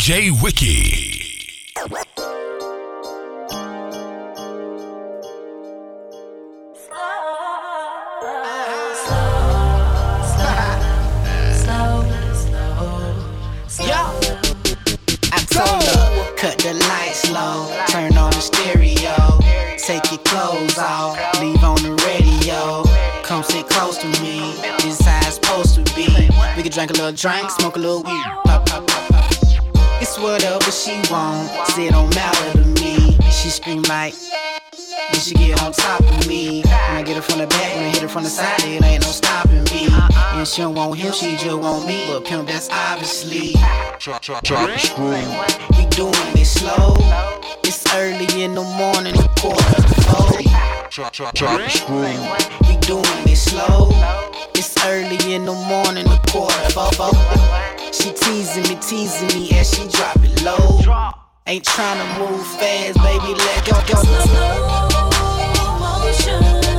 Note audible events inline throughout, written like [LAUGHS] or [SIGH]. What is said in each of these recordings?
DJ Wiki. Cut the lights low, turn on the stereo. Take your clothes off, leave on the radio. Come sit close to me, this how it's supposed to be. We can drink a little drink, smoke a little weed. Pop, pop, pop, whatever she want, say it don't matter to me. She scream like. Then she get on top of me. When I get her from the back, when I hit her from the side, it ain't no stopping me. And she don't want him, she just want me. But pimp, that's obviously. Chop, chop, chop screw. We doing it slow. It's early in the morning, quarter to four. Chop, chop, chop screw. We doing it slow. It's early in the morning, quarter to four. She teasing me, teasing me as she drop it low. Ain't tryna move fast, baby, let go, go. Girl,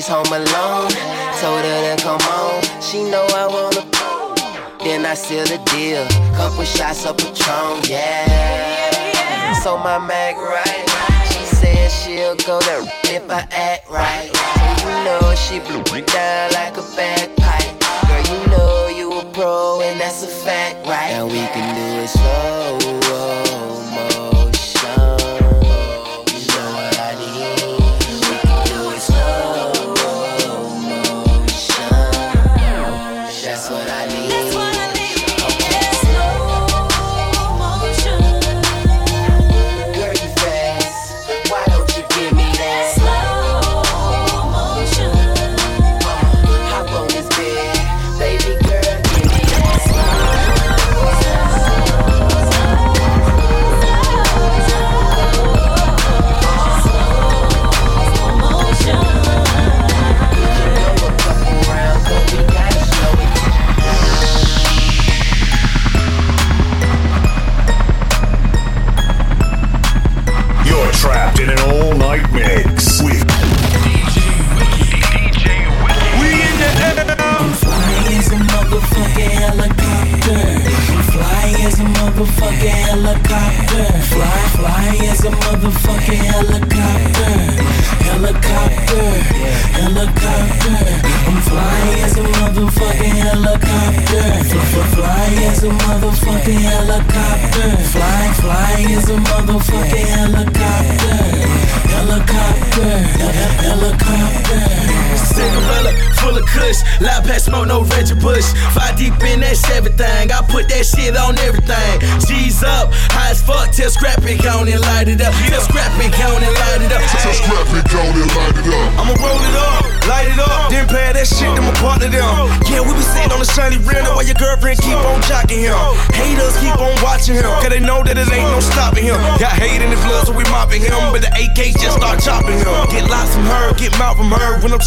she's home alone. Told her to come on, she know I wanna. Then I seal the deal, couple shots of Patron, yeah. So my Mac right, she said she'll go there if I act right. So you know she blew me down like a bagpipe. Girl, you know you a pro and that's a fact, right? And we can do it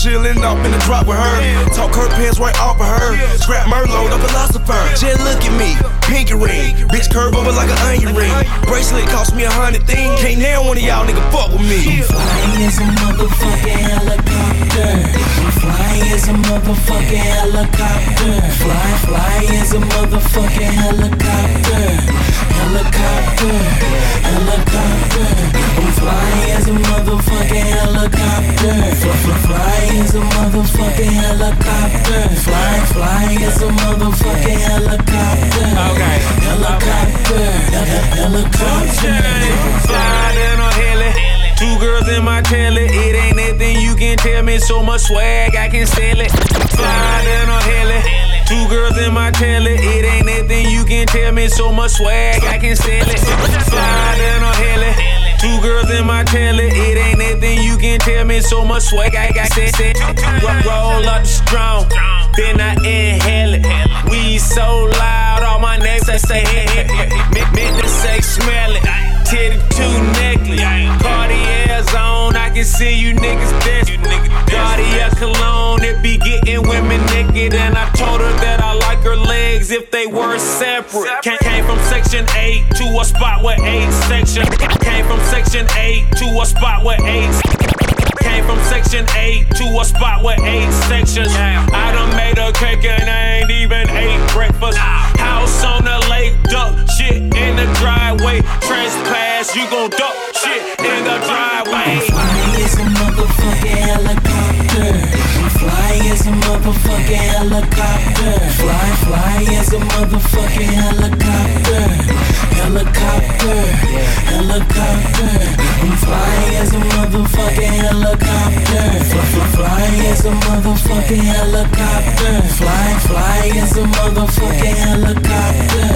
when up in the drop with her. Talk her pants right off of her, scrap Merlot, the philosopher. Just look at me, pinky ring, bitch curve over like an onion ring. Bracelet cost me a hundred things, can't nail one of y'all nigga fuck with me. Flying as a motherfucking helicopter. Flying as a motherfucking helicopter. Fly, fly as a motherfucking helicopter. Helicopter, helicopter. I'm flying as a motherfucking helicopter. Fly, fly, fly as a motherfucking helicopter. Flying, flying as a motherfucking helicopter. Okay. Helicopter, helicopter. Flying down on heli. Two girls in my telly. It ain't nothing you can tell me. So much swag, I can sell it. Fly down on heli. Two girls in my telly. It ain't nothing you can tell me. So much swag, I can sell it. Fly down on heli. Two girls in my trailer, It ain't nothing you can tell me. So much swag, I got set. set. Roll up strong. Then I inhale it. We so loud, all my neighbors say, say, hey, hey, hey. Meant, to say, smell it. Titty two necklace. Cartier's on, I can see you niggas dance. Cartier cologne, it be getting women naked. And I told her that I like her legs if they were separate. From section 8 to a spot with 8 section. Came from section 8 to a spot with 8 Came from section 8 to a spot with 8 sections. I done made a cake and I ain't even ate breakfast. House on the lake, duck shit in the driveway. Trespass, you gon' duck shit in the driveway. Flying as a motherfucking helicopter. Flying as a motherfucking helicopter. Fly, fly as a motherfucking helicopter. Helicopter, helicopter. I'm flying as a motherfucking helicopter. Fly, fly, fly as a motherfucking helicopter. Fly, fly as a motherfucking helicopter.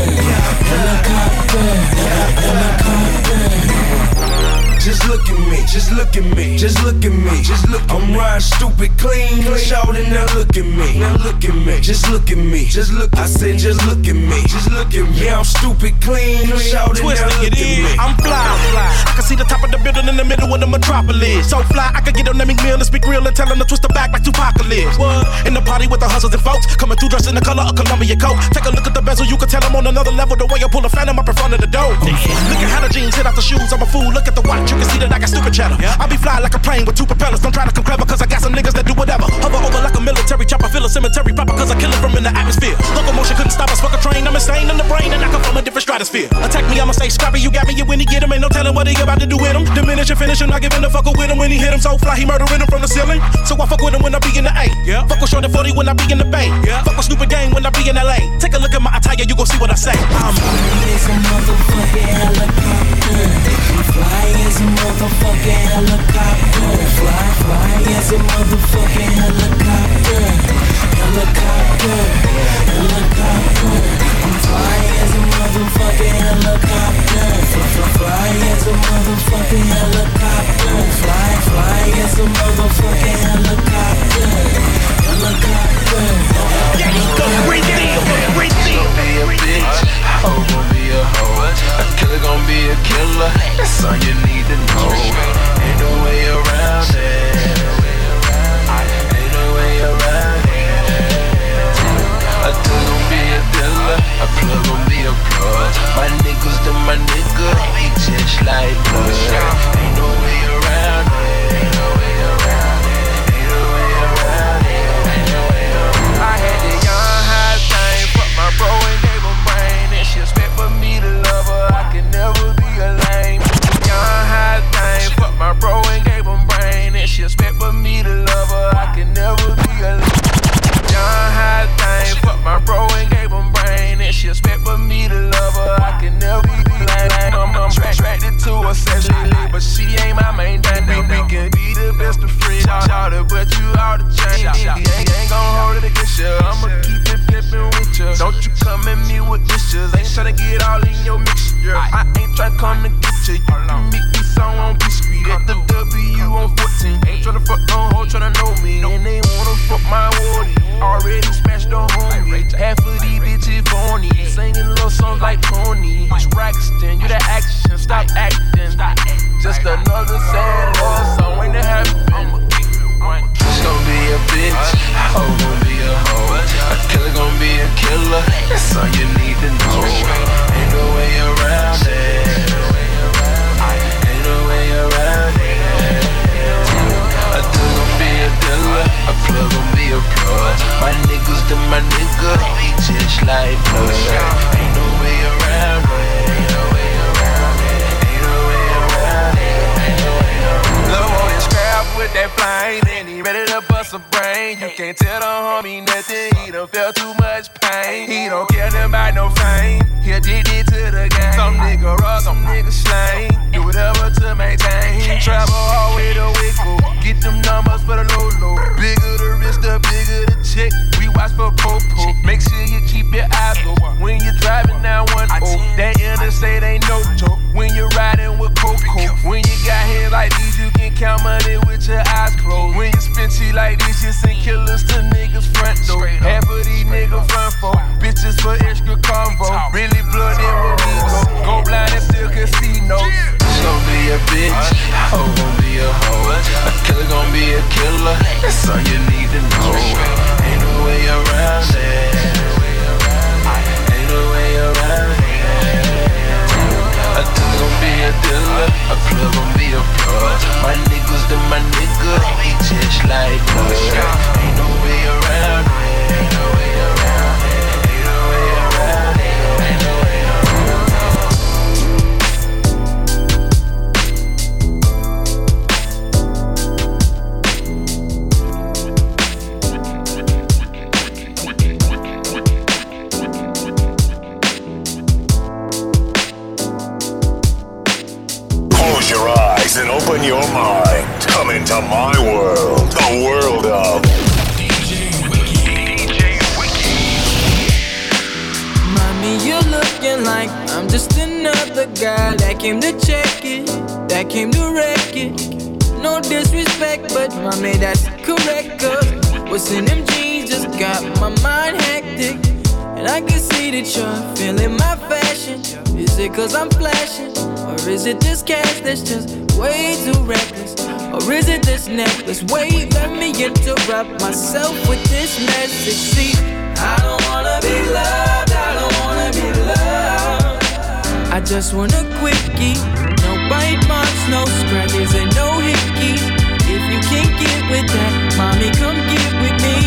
Helicopter, helicopter. Just look at me, just look at me, just look at me, just look. I'm riding stupid clean, shout and now look at me, now look at me, just look at me, just look. I said just look at me, just look at me. Yeah, I'm stupid clean, shout and now look at me. I'm fly, fly. I can see the top of the building in the middle of the metropolis. So fly, I can get on that McMill and speak real and tell them to twist the back like Tupac lives. In the party with the hustlers and folks, coming through dressed in the color of Columbia coat. Take a look at the bezel, you can tell I'm on another level. The way I pull a phantom up in front of the door. Look at how the jeans hit off the shoes. I'm a fool. Look at the watch, can see that I got stupid cheddar. I be fly like a plane with two propellers. Don't try to come clever, cause I got some niggas that do whatever. Hover over like a military chopper, feel a cemetery proper, cause I kill it from in the atmosphere. Locomotion couldn't stop us, fuck a train. I'm insane in the brain, and I come from a different stratosphere. Attack me, I'ma say scrappy, you got me, you when he get him. Ain't no telling what he about to do with him. Diminish and finish him, not giving a fuck with him when he hit him. So fly, he murdering him from the ceiling. So I fuck with him when I be in the A. Yeah. Fuck with Shorty 40 when I be in the Bay. Yeah. Fuck with Stupid Game when I be in LA. Take a look at my attire, you gon' see what I say. I'm Flying as a motherfucking helicopter. As a motherfucking helicopter. Fly, fly as a motherfucking helicopter. Helicopter, helicopter. I'm flying as a motherfucking helicopter. Fly, fly, fly as a motherfucking helicopter. Fly, fly as a motherfucking helicopter. Helicopter. Yeah, go, breathe be a bitch hoe gon' be a hoe. A killer gon' be a killer. That's all you need to know. Ain't no way around it. Ain't no way around it. A dealer gon' be a dealer. A plug gon' be a plug. My niggas to my nigga. He just like blood. Ain't no way around it. that she expect for me to love her. I can never be alone. John High thing, fuck my reckless? Or is it this necklace? Wait, let me interrupt myself with this message. See, I don't wanna be loved, I don't wanna be loved. I just want a quickie. No bite marks, no scratches, and no hickeys. If you can't get with that, mommy, come get with me.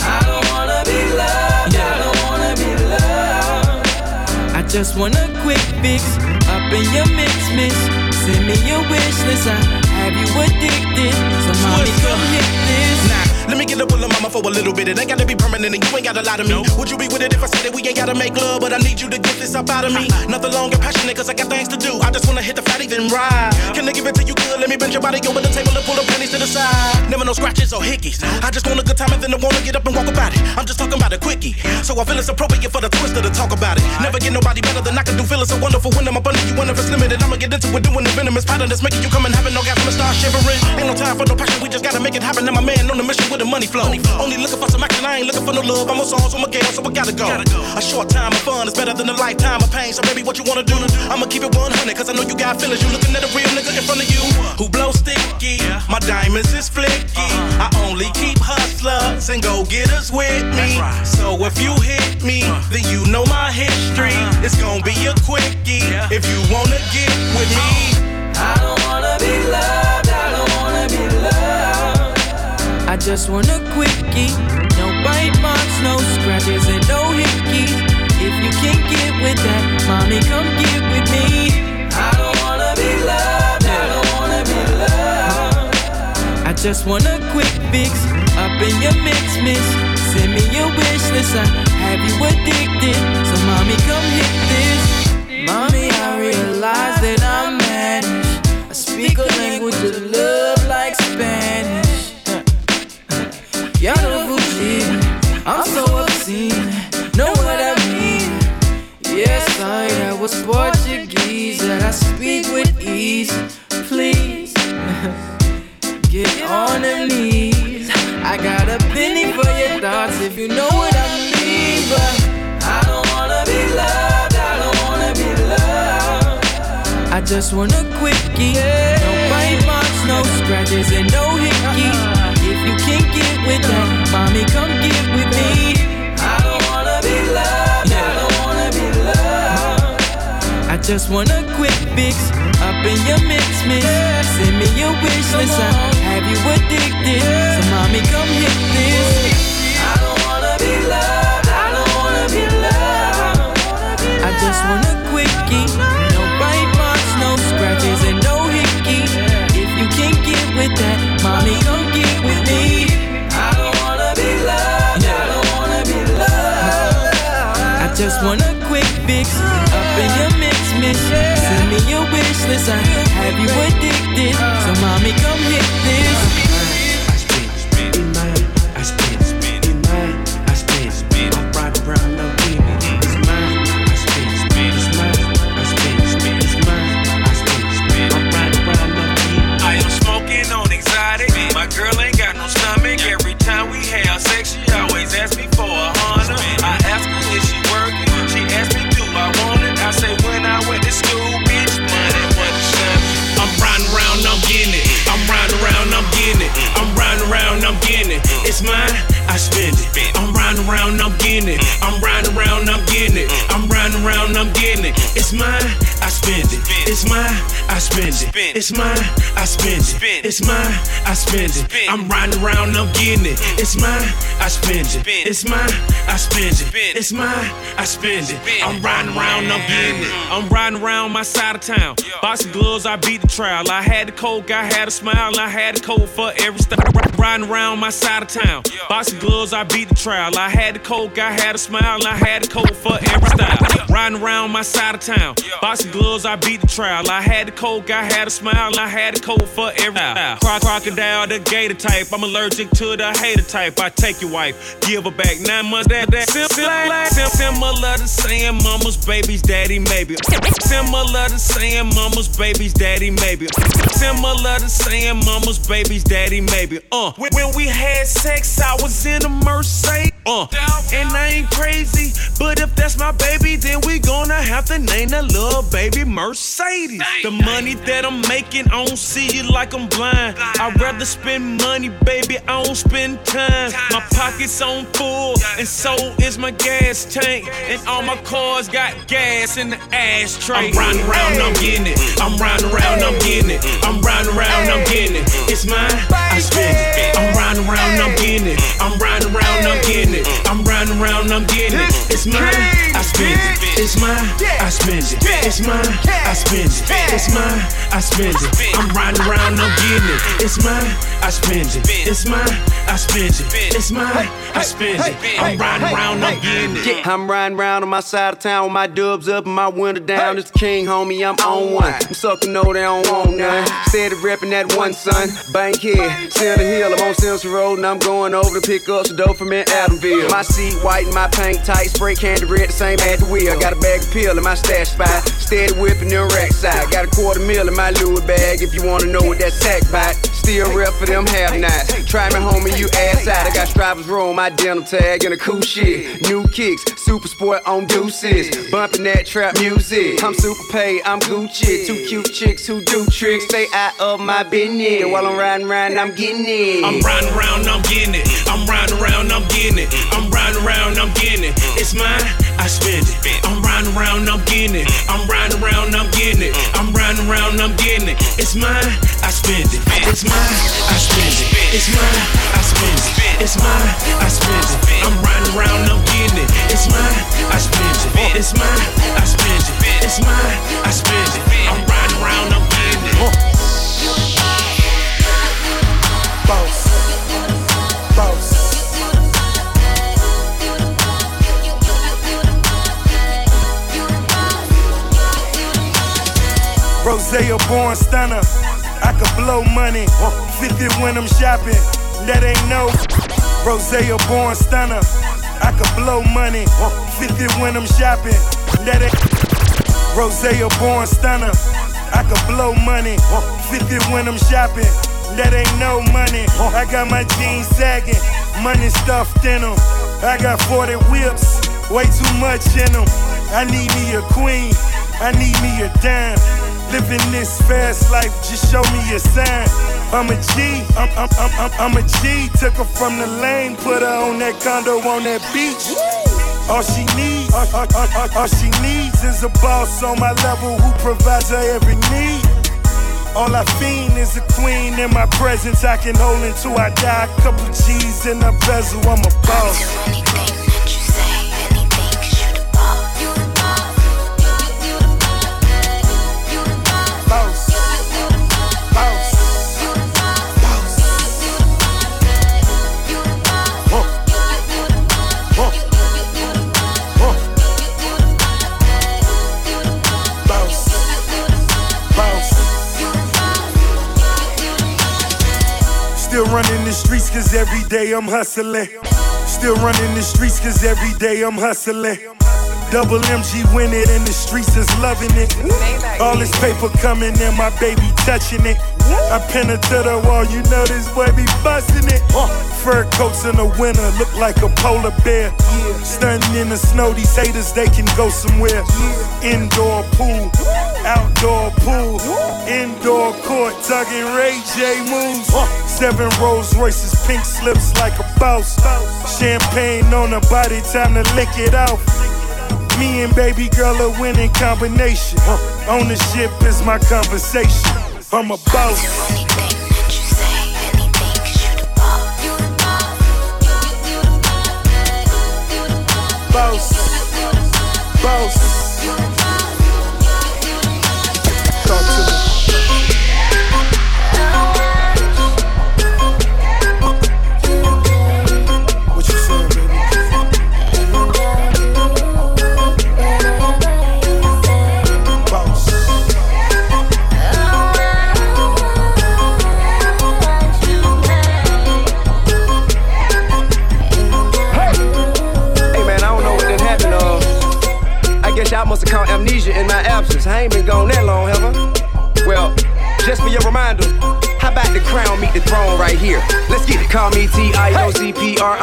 I don't wanna be loved, I don't wanna be loved. I just want a quick fix up in your mix, miss. Send me your wish list, I have you addicted. So mommy, come hit this. Nah, let me get up with the mama for a little bit. It ain't gotta be permanent, and you ain't gotta lie to me. Would you be with it if I said that we ain't gotta make love? But I need you to get this up out of me. Uh-uh. Nothing long and passionate, cause I got things to do. I just wanna hit the fatty, then ride. Can I give it to you good? Let me bend your body over the table and pull the pennies to the side. Never no scratches or hickeys. I just want a good time and then I wanna get up and walk about it. I'm just talking about a quickie. So I feel it's appropriate for the twister to talk about it. Never get nobody better than I can do. Feeling so wonderful when I'm up under you. When if it's limited, I'ma get into it doing the venomous pattern that's making you come and having no gas and start shivering. Ain't no time for no passion, we just gotta make it happen. And my man on the mission with the money flow. Only looking for some action, I ain't looking for no love. I'm on songs, I'm a girl, so I gotta go. A short time of fun is better than a lifetime of pain. So baby, what you wanna do? I'ma keep it 100, cause I know you got feelings. You looking at a real nigga in front of you who blow sticky. My diamonds is flicky. Uh-huh. I only keep hustlers and go getters with me. So if you hit me, uh-huh. then you know my history. Uh-huh. It's gonna be a quickie if you wanna get with me. I don't wanna be loved, I just want a quickie. No bite marks, no scratches, and no hickeys. If you can't get with that, mommy, come get with me. I don't wanna be loved, I don't wanna be loved. I just want a quick fix up in your mix, miss. Send me your wish list, I have you addicted. So, mommy, come hit this. Mommy, I realize that I'm managed. I speak a language of love like Spanish. Y'all don't bougie. I'm so obscene. Know what I mean? Yes, I am. Was Portuguese and I speak with ease. Please [LAUGHS] get on the knees. I got a penny for your thoughts if you know what I mean. But I don't wanna be loved. I don't wanna be loved. I just want a quickie. No bite marks, no scratches, and no with that, mommy, come get with me. I don't wanna be loved. I don't wanna be loved. I just want a quick fix up in your mix, miss. Send me your wish list. I have you addicted. So, mommy, come hit this. I don't wanna be loved. I don't wanna be loved. I just want a quickie. No bite marks, no scratches, and no hickeys. If you can't get with that, just want a quick fix up in your mix, miss. Send me your wish list. I have you addicted. So, mommy, come hit this. It's mine, I spend it. I'm riding around, I'm getting it. I'm riding around, I'm getting it. I'm riding around, I'm getting it. It's mine, I spend it. It's mine, I spend it. It's mine, I spend it. It's mine, I spend it. I'm riding around, I'm getting it. It's mine, I spend it. It's mine, I spend it. It's mine, I spend it. I'm riding around, I'm getting it. I'm riding around my side of town. Boxing gloves, I beat the trial. I had the coke, I had a smile, I had the coke for every style. Riding around my side of town. Boxing gloves, I beat the trial. I had the coke, I had a smile, I had the coke for every style. Riding around my side of town. Boxing gloves, I beat the trial. I had the coke, I had a smile, I had the coke for every style. Cro- crocodile, the gator type. I'm allergic to the hater type. I take your wife, give her back nine months. That that sim- sim- sim- similar to saying mama's baby's daddy maybe. Similar to saying mama's baby's daddy maybe. Similar to saying mama's baby's daddy maybe. Uh, when, when we had sex, I was in a Mercedes. Uh, and I ain't crazy, but if that's my baby, then we gonna have to name that little baby Mercedes. The money that I'm making, I don't see it like I'm blind. I'd rather spend money, baby, I don't spend time. My pockets on full, and so is my gas tank. And all my cars got gas in the ashtray. I'm riding around, I'm getting it. I'm riding around, I'm getting it. I'm riding around, I'm getting it. It's mine, I spend it. I'm riding around, I'm getting it. I'm riding around, I'm getting it. I'm riding around, I'm getting it. It's mine, I spend it. It's mine, I spend it. It's mine, I spend it. It's mine, I spend it. I'm riding around, I'm getting it. It's mine, I spend it. It's mine, I spend it. It's mine, I spend it. I'm riding around, I'm getting it. I'm riding around on my side of town with my dubs up and my window down. It's the king, homie, I'm on one. I'm sucking, no, they don't want none. Steady reppin' that one, son. Bank Bankhead, Center Hill, I'm on Simpson Road and I'm going over to pick up some dope from in Adamville. My seat white and my paint tight, spray candy red, the same at the wheel. Got a bag of pill in my stash spot, steady whipping them rack side. Got a quarter mil in my Louis bag if you wanna know what that sack bite. Still rep for them half nights. Try me, homie, you ass out. I got stripers roll my denim tag and a cool shit. New kicks, super sport on deuces. Bumping that trap music. I'm super paid, I'm Gucci. Two cute chicks who do tricks. Stay out of my business. While I'm riding around, I'm getting it. I'm riding around, I'm getting it. I'm riding around, I'm getting it. I'm riding around, I'm getting it. It's mine, I spend it. I'm riding around, I'm getting it. Mm. I'm riding around, I'm getting it. Mm. I'm riding around, I'm getting it. Mm. It's mine, I spend it. It's mine, I spend it. It's mine, I spend it. It's mine, I spend it. I'm riding around, I'm getting it. It's mine, I spend it. It's mine, I spend it. It's mine, I spend it. I'm riding around, I'm getting it. Boss. Boss. Rosea born stunner. I could blow money. 50 when I'm shopping. That ain't no. Rosea born stunner. I could blow money. 50 when I'm shopping. That ain't. Born stunner. I could blow money. 50 when I'm shopping. That ain't no money. I got my jeans sagging, money stuffed in them. I got 40 whips, way too much in them. I need me a queen, I need me a dime. Living this fast life, just show me a sign. I'm a G, I'm, I'm, I'm, I'm, a G. Took her from the lane, put her on that condo on that beach. All she needs, all, all, all, all, she needs is a boss on my level who provides her every need. All I fiend is a queen in my presence. I can hold until I die. A Couple G's in a bezel, I'm a. Boss. Running the streets cause every day I'm hustling. Still running the streets cause every day I'm hustling. Double MG win it and the streets is loving it. All this paper coming and my baby touching it. I pin her to the wall, you know this boy be busting it. Fur coats in the winter look like a polar bear. Stunting in the snow, these haters they can go somewhere. Indoor pool, outdoor pool, indoor court, tugging Ray J moves. Seven Rolls Royces, pink slips like a boss. Champagne on her body, time to lick it off. Me and baby girl a winning combination. Ownership is my conversation. I'm a boss. Boss. Boss.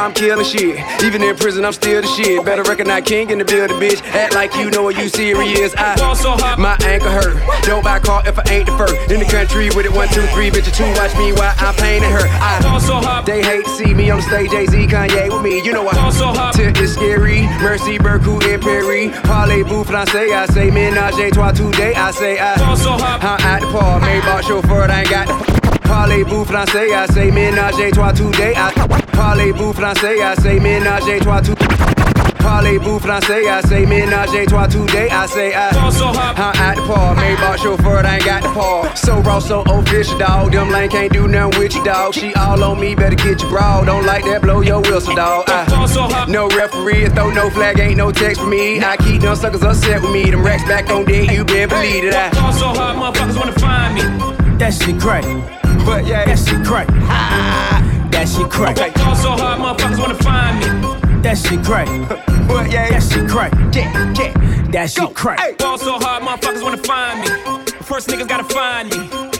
I'm killing shit. Even in prison, I'm still the shit. Better recognize king in the building, bitch. Act like you know what you serious. I, my ankle hurt. Don't buy a car if I ain't the first. In the country with it, one, two, three, bitch, two. Watch me while I'm painting her. I, they hate to see me on the stage, Jay-Z, Kanye with me. You know I, Tip is scary. Mercy, Berku, and Perry. Parlez-vous français, I say ménage à trois today. I say I, I'm at the park, made bar chauffeur, I ain't got the Parlez-vous français, I say ménage à trois today. I, Parlez-vous français, I say ménage à trois tout. Parlez-vous français, I say ménage à trois today. I say I, I'm at the park, made bar chauffeur, I ain't got the park. So raw, so official, dog. Them lane can't do nothing with you, dog. She all on me, better get your bra. Don't like that, blow your whistle, dog. I, uh. no referee, throw no flag, ain't no text for me. I keep them suckers upset with me. Them racks back on deck, you been believe it. Uh. I, Fall so hard, motherfuckers wanna find me. That shit crack. but yeah, That shit crack. That shit crack. Fall so hard, motherfuckers wanna find me. That shit crack. [LAUGHS] but yeah, That shit crack. yeah, yeah. That shit crack. Fall so hard, motherfuckers wanna find me. First niggas gotta find me.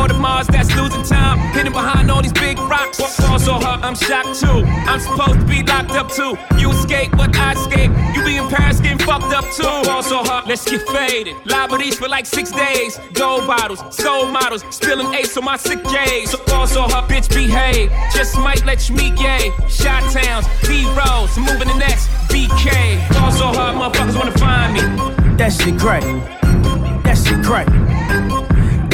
All the Mars that's losing time. Hidden behind all these big rocks. Fall so hard, I'm shocked too. I'm supposed to be locked up too. You escape, but I escape. You be in Paris getting fucked up too. Fall so hard, let's get faded. Liberties for like six days. Gold bottles, soul models, spilling ace on my sick days. So fall so hard, bitch, behave. Just might let you meet gay. Shot towns, B rolls, moving the next BK. Fall so hard, motherfuckers wanna find me. That shit crack. That shit crack.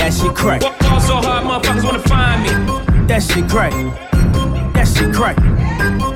That shit crack. So hard, motherfuckers wanna find me. That shit crack. That shit crack.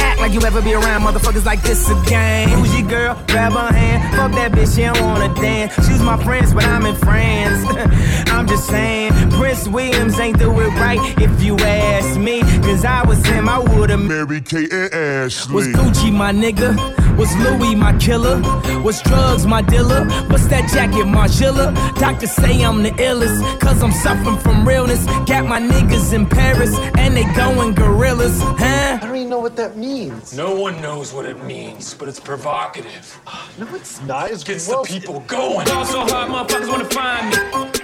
Act like you ever be around motherfuckers like this again. Who's your girl? Grab her hand. Fuck that bitch, she don't wanna dance. She's my friends, but I'm in France. [LAUGHS] I'm just saying, Prince Williams ain't do it right if you ask me. Cause I was him, I would've Mary Kate and Ashley. was Gucci my nigga? Was Louis my killer? Was drugs my dealer? What's that jacket, Margilla? Doctors say I'm the illest, cause I'm suffering from realness. Got my niggas in Paris, and they going gorillas, huh? I don't even know what that means. No one knows what it means, but it's provocative. No, it's not. It's Gets gross. the people going. Ball so hot, motherfuckers wanna find me.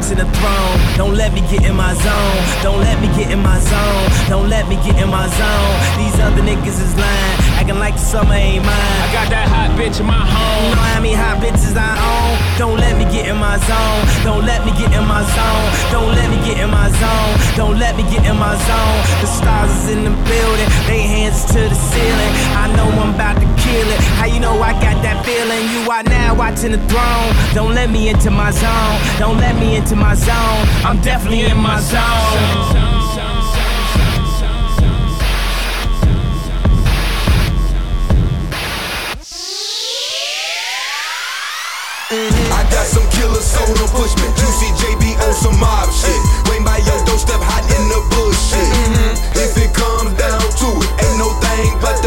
Now watching the throne. Don't let me get in my zone. Don't let me get in my zone. Don't let me get in my zone. These other niggas is lying, acting like the summer ain't mine. I got that hot bitch in my home. You know how many hot bitches I own? Don't let me get in my zone. Don't let me get in my zone. Don't let me get in my zone. Don't let me get in my zone. The stars is in the building. They hands to the ceiling. I know I'm about to kill it. How you know I got that feeling? You are now watching the throne. Don't let me into my zone. Don't let me into my zone. I'm definitely in my zone. I got some killer don't push. Juicy JB on some mob shit. Wait by your doorstep, hot in the bullshit. If it comes down to it, ain't no thing but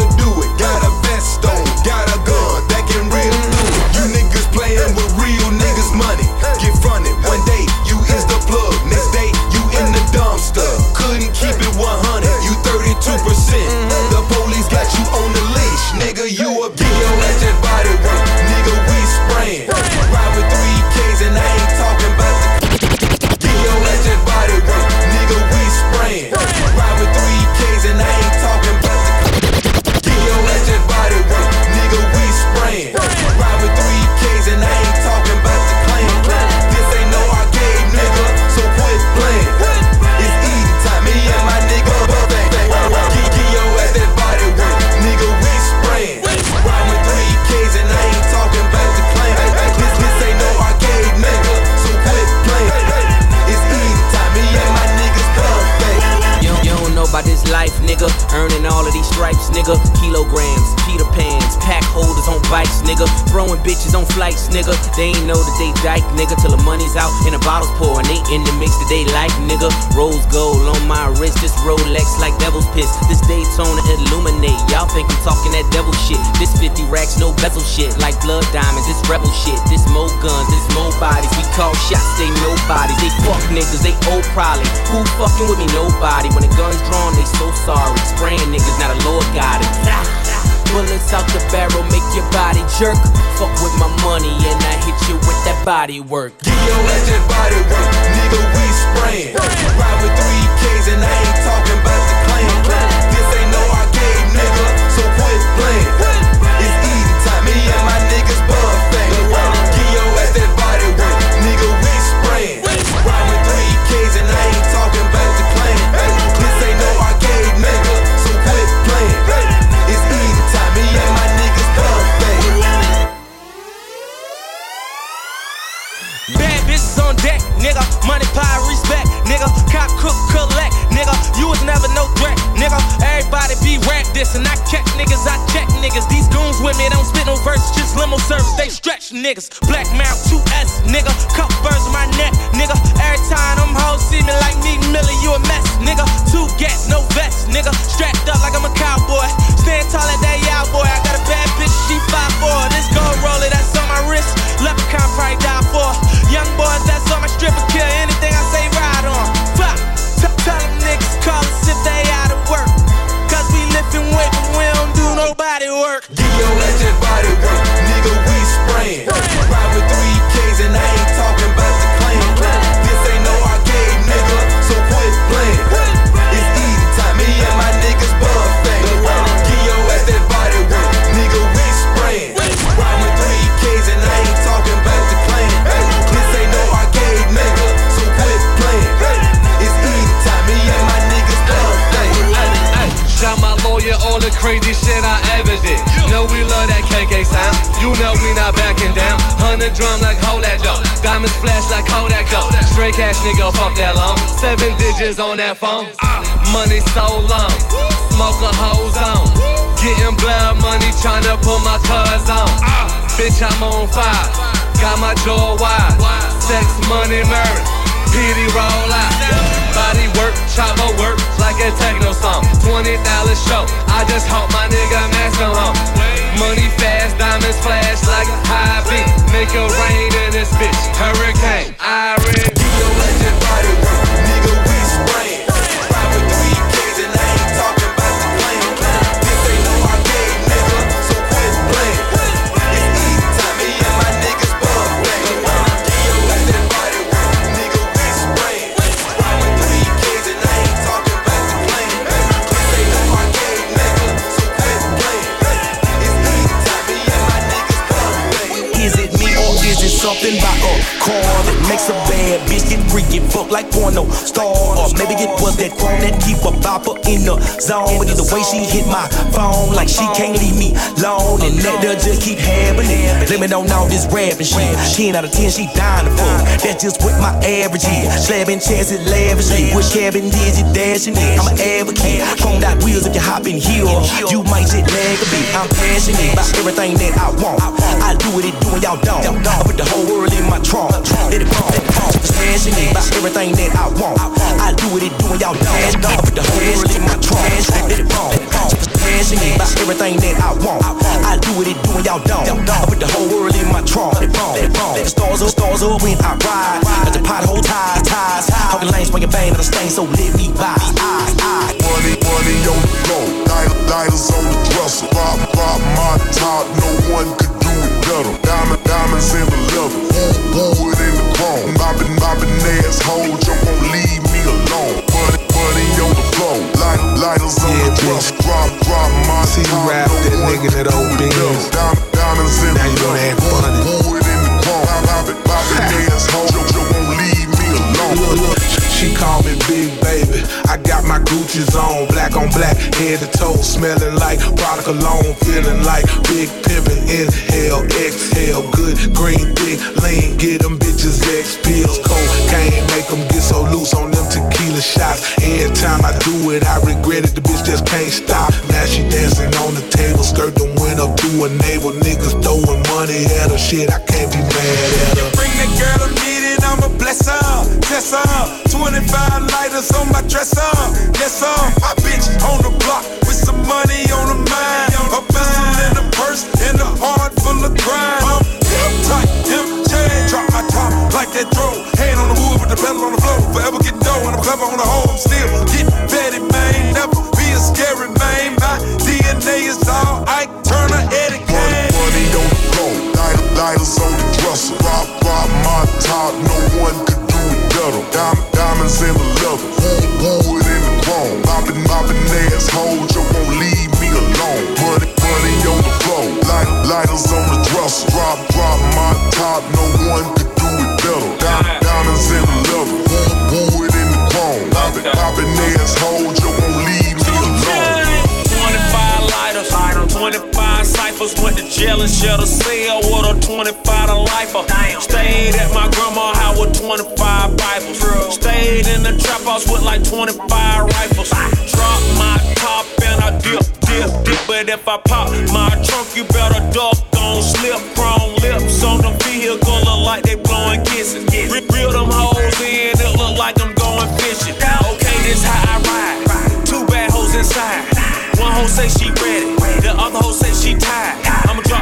nigga. Kilograms, Pans, pack holders on bikes, nigga. Throwing bitches on flights, nigga. They ain't know that they dyke, nigga. Till the money's out and the bottles pour and they in the mix that they like, nigga. Rose gold on my wrist, this Rolex like devil's piss. This Daytona illuminate. Y'all think I'm talking that devil shit. This 50 racks, no bezel shit. Like blood diamonds, this rebel shit. This mo guns, this mo bodies. We call shots, they nobodies. They fuck niggas, they old probably. Who fucking with me? Nobody. When the gun's drawn, they so sorry. Spraying niggas, now the Lord got it. Bullets out the barrel, make your body jerk. Fuck with my money and I hit you with that body work. Get your ass that body work, nigga. We spraying. Ride with three Ks and I ain't talking Money, power, respect, nigga. Cop, cook, collect, nigga. You was never no threat, nigga. Everybody be rap this, and I check niggas, I check niggas. These goons with me don't spit no verse, just limo service, they stretch niggas. Black Mount 2S, nigga. Cup in my neck, nigga. Every time them hoes see me like me, Millie, you a mess, nigga. Two gas, no vest, nigga. Strapped up like I'm a cowboy. Stand tall at that yow boy. I got a bad bitch, she 5'4. This gold roller that's on my wrist. Leprechaun probably die for. Young boys that's on my strippers. kill anything I say ride on. Fuck, tell them niggas call us if they out of work. Cause we lift and we don't do nobody work. Give your legend body work, nigga, we spraying. Ride with three K's and I ain't crazy shit I ever did. Know we love that KK sound. You know we not backing down. Hundred drum like hold that dough. Diamonds flash like hold that dough. Straight cash nigga, fuck that long. Seven digits on that phone. Money so long. Smoke a hose on. Getting blood money, tryna put my cuz on. Bitch, I'm on fire. Got my jaw wide. Sex, money, murder. PD roll out. Body work, chopper work like a techno song. $20 show. I just hope my nigga come home. Money fast, diamonds flash like a high beat. Make it rain in this bitch. Hurricane, Irene. Makes a bad bitch get freaky fuck like porno star? Or maybe it was that chrome that keep a bopper in the zone. But either way, she hit my phone like she can't leave me alone. And that does just keep happening. Limit on all this rapping shit. 10 out of 10, she dying to fuck. That's just what my average is. Slapping chances lavishly. With cabin digit dashing it. I'm an advocate. Chromed out wheels if you hop in here. You might just lag a bit. I'm passionate about everything that I want. I do what it do and y'all don't. I put the whole world in my trunk. Let it pump, let it pump. Passionate about everything that I want. I do what it do and y'all don't. I put the whole world in my trunk. Let it pump, let it pump. Passionate about everything that I want. I do what it do and y'all don't. I put the whole world in my trunk. Let it pump, let it. The stars up, stars up when I ride. Got the pothole ties, ties. Talking lanes, swinging bang on the stain, so let me I. Money, money on the. Light- Lighters on the dresser. Pop, pop my top. No one could it. Diamond, diamonds in the leather. Woo, woo in the chrome. Mopping, mopping assholes. You won't leave me alone. Money, money on the floor. Light, lighters on the dresser. Drop, drop my See you rap that nigga that old do it Benz. better. Diamond, diamonds in Now the you gonna leather. act funny. Woo in the chrome. Mopping [LAUGHS] assholes. You, you won't leave me alone. She call me Big Baby. I got my Gucci's on, black on black, head to toe, smelling like product cologne, feeling like big pimpin'. Inhale, exhale, good green, thick, lean, get them bitches X pills, cocaine, make them get so loose on them tequila shots. Every time I do it, I regret it. The bitch just can't stop. Now she dancing on the table, skirt them went up to a navel. Niggas throwing money at her, shit, I can't be mad at her. Bring that girl, I'm needed, I'ma bless her, test her. 25 lighters on my dresser, yes sir. My bitch on the block with some money on the mind. A pistol in the purse and a heart full of crime. I'm tight, MJ. Drop my top like that throw. Hand on the wood with the pedal on the floor. Forever get dough and I'm clever on the hole. I'm still getting petty, man. Never be a scary man. My DNA is all Ike Turner, Eddie the. Rock, rock my top, no one could do it better. Diamond, diamonds in the leather, woo, woo it in the chrome. Mopping, mopping assholes, you won't leave me alone. Money, money on the floor, light, lighters on the dresser. Drop, drop my top, no one could do it better. Diamond, diamonds in the leather, woo, woo it in the chrome. Mopping, mopping assholes, you won't leave 25 ciphers. Went to jail and shared a cell with a 25 to lifer. Stayed at my grandma house with 25 Bibles. Stayed in the trap house with like 25 rifles. Dropped my top and I dip, dip, dip. But if I pop my trunk, you better duck, don't slip. Chrome lips on the vehicle look like they blowing kisses. Re- Reel them hoes in, it look like I'm going fishing. Okay, this how I ride. Two bad hoes inside. One hoe say she ready, the other hoe say she tired.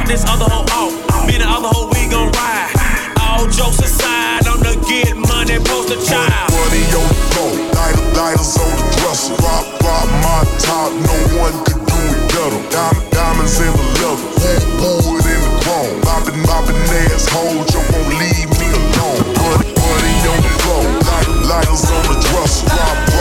Drop this other hoe off. Me and the other hoe, we gon' ride. All jokes aside, I'm the get money poster child. Money on the floor, light, lighters on the dresser. Rock, rock my top, no one could do it better. Diamond, diamonds in the leather, woo, woo it in the chrome. Mopping, mopping assholes, you won't leave me alone. Money, money on the floor, light, lighters on the dresser. Rock,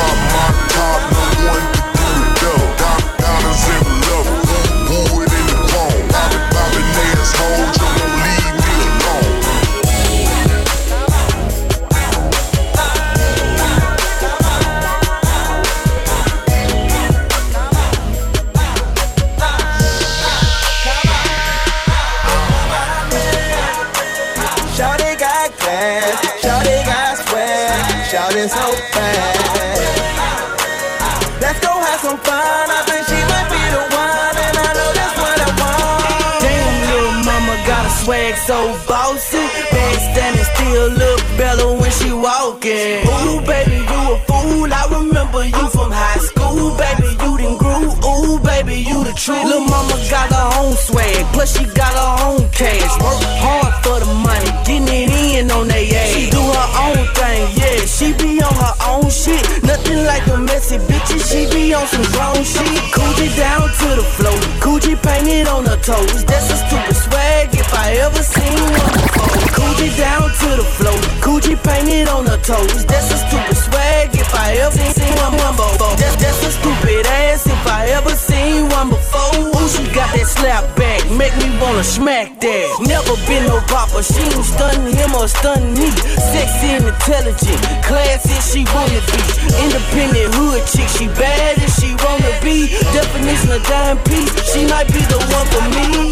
Ooh, baby, you a fool. I remember you from high school, baby. You done grew. Ooh, baby, you the truth. Lil' mama got her own swag, plus she got her own cash. Work hard for the money, getting it in on they ass. She do her own thing, yeah. She be on her own shit. Nothing like the messy bitches. She be on some grown shit. Coochie down to the floor, Coochie painted on her toes. That's a stupid swag if I ever seen one before. Coochie down to the floor, Coochie painted on her toes. That's a stupid swag if I ever seen one before. That's, that's a stupid ass if I ever seen one before. Ooh, she got that slap back, make me wanna smack that. Never been no bopper, she ain't stunning him or stunning me. Sexy and intelligent, classy she wanna be. Independent hood chick, she bad as she wanna be. Definition of dime piece, she might be the one for me.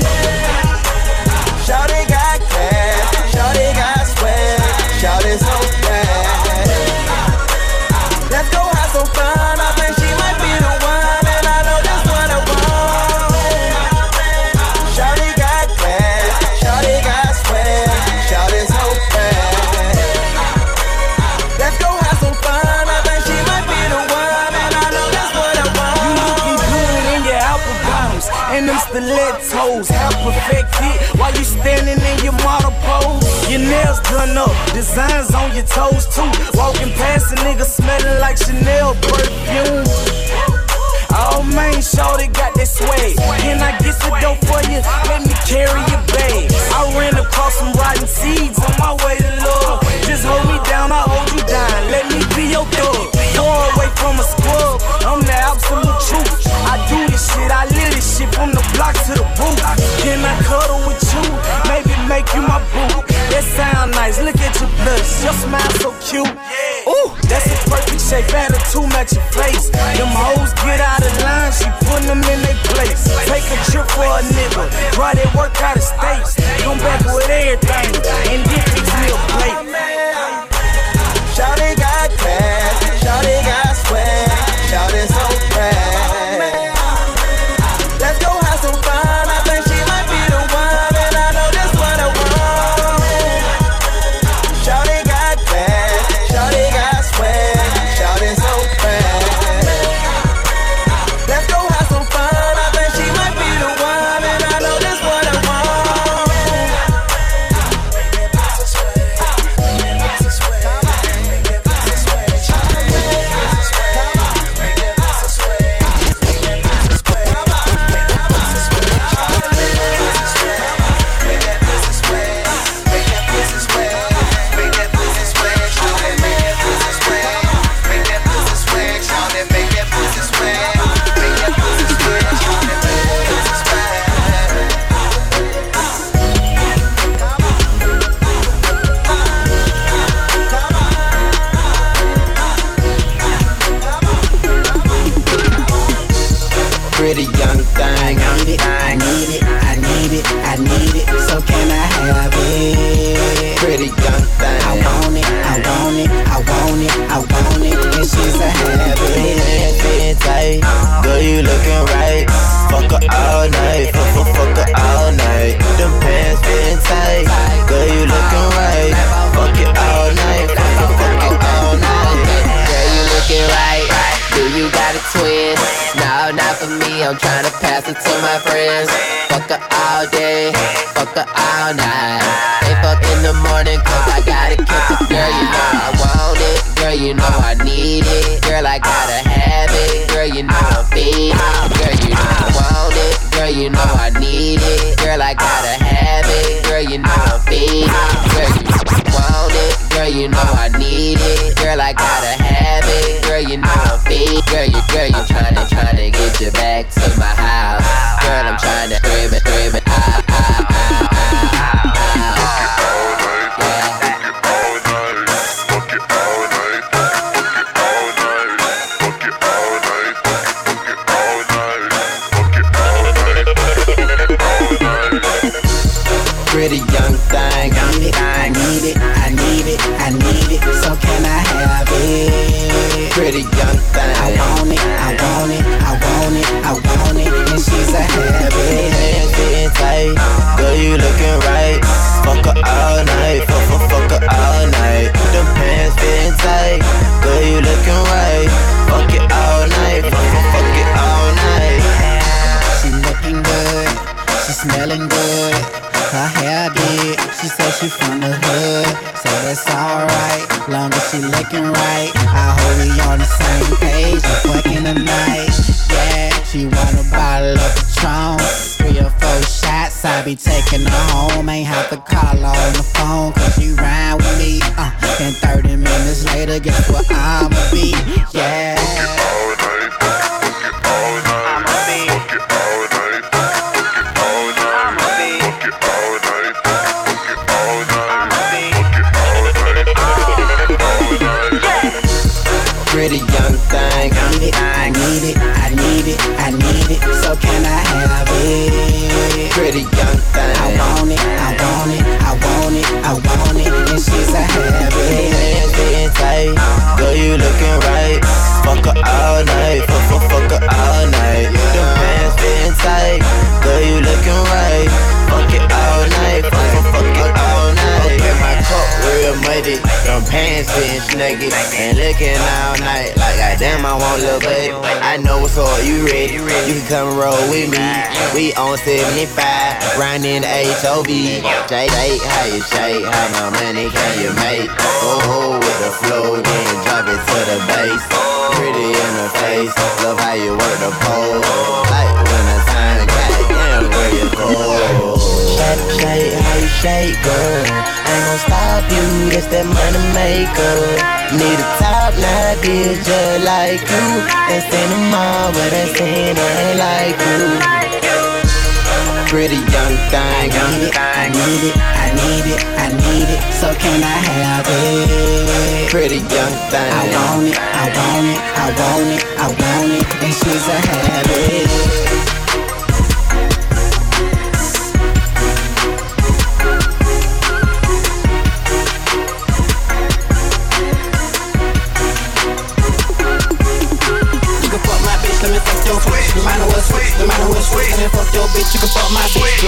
Shawty got cash, Shawty got swag, Shawty so bad. Let's go have some fun. I think stilettos, half perfected while you standing in your model pose. Your nails done up, designs on your toes too. Walking past a nigga smelling like Chanel perfume. Oh man, shorty got that swag. Can I get the dope for you? Let me carry your bag. I ran across some rotten seeds on my way to love. Just hold me down, I hold you down. Let me be your thug. Far away from a squad, I'm the absolute truth. I do this shit, I live this shit from the block to the booth. Can I cuddle with you? Maybe make you my boo. That sound nice, look at your blush, your smile so cute. Ooh, that's a perfect shape, attitude match your face. Them hoes get out of line, she putting them in their place. Take a trip for a nigga, try that work out of state. Come back with everything, and fix me a plate. Her all night. They fuck in the morning, cause I gotta kiss it. Girl, you know I want it. Girl, you know I need it. Girl, I gotta have it. Girl, you know I'm feeding. Girl, you know I want it. Girl, you know I need it. Girl, I gotta have it. Girl, you know I'm feeding. Girl, you want it. Girl, you know I need it. Girl, I gotta have it. Girl, you know I'm feed. Girl, you, girl, you tryna, tryna get you back to my house. Girl, I'm tryna scream it, scream it. Ah, ah, ah, ah, [LAUGHS] A habit. She said she from the hood, so that's alright. Long as she looking right, I hope we on the same page. We fucking tonight, yeah. She want a bottle of Patron, three or four shots. I be taking her home, ain't have to call her on the phone 'cause she ride with me. Uh, and 30 minutes later, guess what I'ma be, yeah. Them pants fitting snuggy. And looking all night. Like, goddamn, I want little baby. I know what's up. You ready? You can come roll with me. We on 75. Grinding the HOV. Shake, shake, how you shake? How much money can you make? Oh, with the flow, then drop it to the base. Pretty in the face, love how you work the pole. Like when the time, goddamn, where you go. Shake, how you shake, girl? Ain't gon' stop you, that's that money maker. Need a top notch just like you. They send them all, but they send ain't like you. Pretty young thing, young I need it, I need it, I need it. So can I have it? Pretty young thing. I want it, I want it, I want it, I want it. And she's a habit.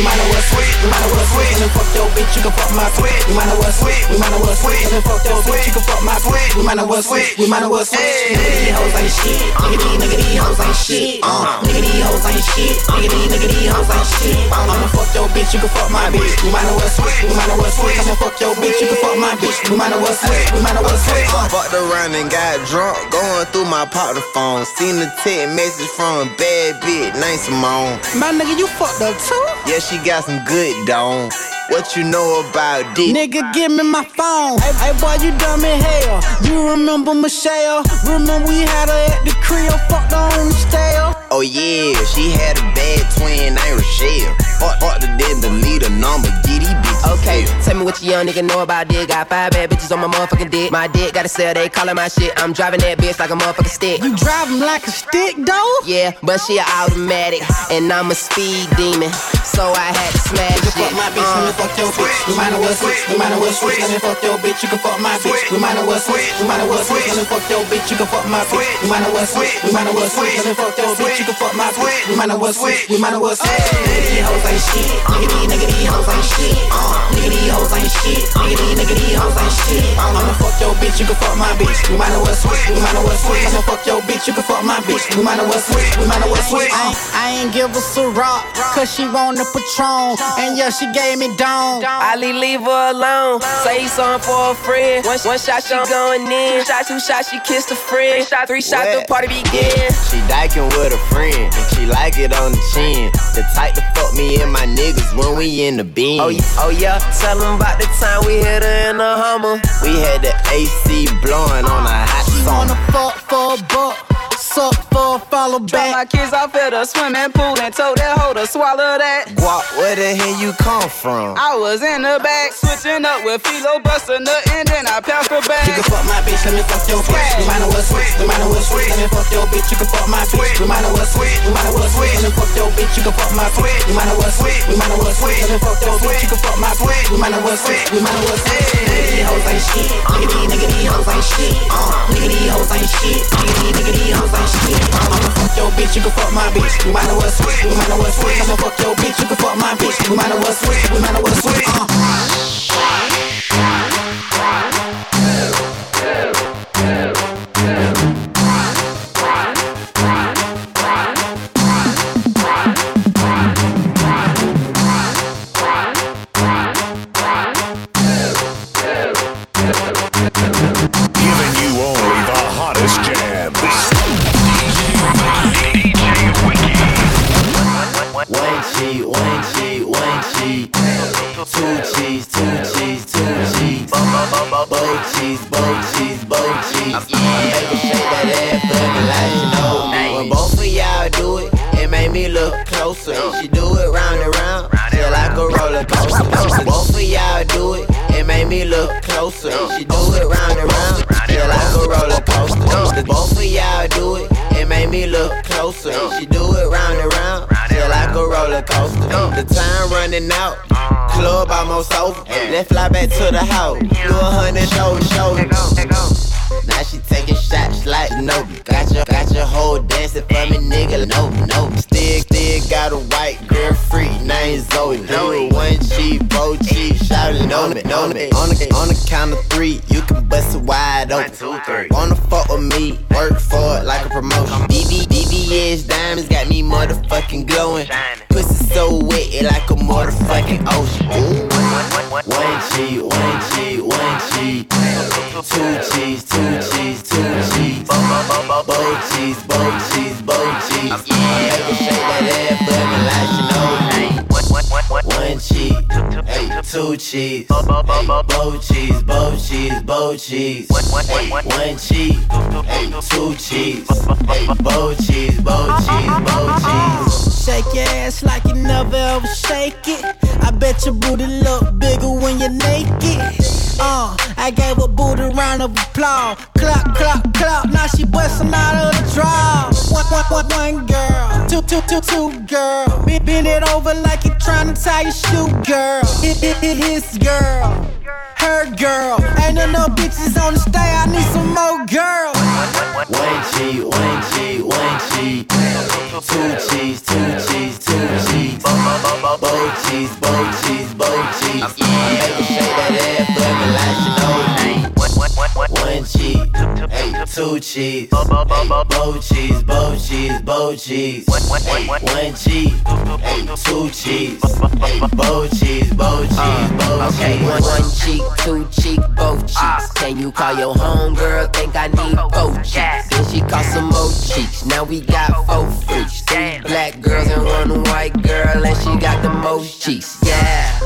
Bitch. No matter what switch, no matter what switch, let me fuck your bitch. You can fuck my switch. No matter what switch, no matter what switch, let me fuck your bitch. You can fuck my switch. No matter what switch, no matter what switch. Nigga these hoes ain't shit. Nigga these, nigga these hoes ain't shit. Uh, nigga these hoes ain't shit. Nigga these, nigga these hoes ain't shit. I'ma fuck your bitch. You can fuck my bitch. No matter what switch, no matter what switch, I'ma fuck your bitch. You can fuck my bitch. No matter what switch, no matter what switch. Uh, Fucked around and got drunk, going through my partner phone. Seen the text message from a bad bitch named Simone. My nigga, you fucked up too? Yeah, she got some good dome. What you know about dick? Nigga, give me my phone. Hey, hey, boy, you dumb in hell. You remember Michelle? Remember we had her at the crib, fucked her on the stale. Oh yeah, she had a bad twin named Rochelle. Fuck, fuck the then delete a number, get these bitches. Okay, tell me what you young nigga know about dick. Got five bad bitches on my motherfucking dick. My dick got a sell, they callin' my shit. I'm driving that bitch like a motherfucking stick. You drive him like a stick, though? Yeah, but she a automatic, and I'm a speed demon. So I had to smash You it. can fuck my bitch, let me Uh, fuck your bitch. No matter what switch, no matter what switch, let me fuck your bitch. You can fuck my bitch. No matter what switch, no matter what switch, let me fuck your bitch. You can fuck my bitch. No matter what switch, no matter what switch, let me fuck your bitch. You can fuck my bitch. No matter what switch, no matter what switch. Nigga these hoes ain't shit. Nigga these, nigga these hoes ain't shit. Uh, nigga these hoes ain't shit. Nigga these, nigga these hoes ain't shit. I'ma fuck your bitch. You can fuck my bitch. No matter what switch, no matter what switch, I'ma fuck your bitch. You can fuck my bitch. No matter what switch, no matter what switch. Uh, I ain't give a rock, cause she want a Patron. And yeah, she gave me dome. I leave, leave her alone. Say something for a friend. One, one shot, she going in. Two Shot, two shots, she kissed a friend. Three Shot, three shots, the party begin. She dyking with a friend, And she like it on the chin. The type to fuck me and my niggas when we in the bin. Oh, yeah, oh yeah, tell them about the time we hit her in the Hummer. We had the AC blowing on a hot song. She Wanna fuck for a buck, suck for a follow Drop my kids off at a swimming pool and told that hoe to swallow that. Guap, where the hell you come from? I was in the back, switching up with Philo, busting the end, then I passed her back. You can fuck my bitch, let me fuck your bitch. No matter what switch, no matter what switch, let me fuck your bitch. You can fuck my bitch. No matter what switch, no matter what switch, let me fuck your bitch. You can fuck my bitch. No matter what switch, no matter what switch, let me fuck your bitch. You can fuck my bitch. No matter what switch, no matter what switch. Nigga these hoes ain't shit. Nigga these, nigga these hoes ain't shit. Nigga these hoes ain't shit. Nigga these, nigga these hoes ain't shit. I'ma fuck your bitch. You can fuck my bitch. No matter what switch, no matter what switch, I'ma fuck your bitch. You can fuck my bitch. No matter what switch, no matter what switch. Uh. I make her shake that ass me like she know me. When both of y'all do it, it made me look closer. She do it round and round, feel like a roller coaster. When Both of y'all do it, it made me look closer. She do it round and round, feel like a roller coaster. Both of y'all do it, it made me look closer. She do it round and round, feel like a roller coaster. The time running out, club almost over. Let's fly back to the house, do a hundred shoulder shoulder. Now she taking shots like no. Got your, got your whole dancing for me, nigga. No, no. Still, still got a white girl free, name Zoe. Do it one cheap, four cheap, shouting on me, on me. On the, on the count of three, you can bust it wide open. One, two, three. Wanna fuck with me, work for it like a promotion. VV, VVS diamonds got me motherfucking glowing. Pussy so wet, it like a motherfucking ocean. Ooh. One cheese, one cheese, one cheese. Two cheese, two cheese, hey, bow cheese, bow cheese, bow cheese. Hey, one cheese, hey, two cheese, hey, bow cheese, bow cheese, bow cheese. Shake your ass like you never ever shake it. I bet your booty look bigger when you're naked. Uh, I gave a booty round of applause. Clap, clap, clap. Now she bustin' out of the draw. One, one, one, one girl, two, two, two, two girl. Bend, bend it over like you tryna tie your shoe, girl. Hit, hit, hit his girl, her girl. Ain't enough bitches on the stage. I need some more girls. One cheese, one cheese, one cheese. Two cheese, two cheese, two cheese. Bow cheese, bow cheese, bow cheese. Make One cheese, hey, two cheese, hey, bow cheese, bow cheese, bow cheese. Hey, one cheese, hey, two cheese, hey, bow cheese, bow cheese, bow cheese. Okay, one, one cheek, two cheek, both cheeks. Can you call your homegirl? Think I need four cheeks. Then she call some more cheeks. Now we got four freaks. Three black girls and one white girl, and she got the most cheeks. Yeah.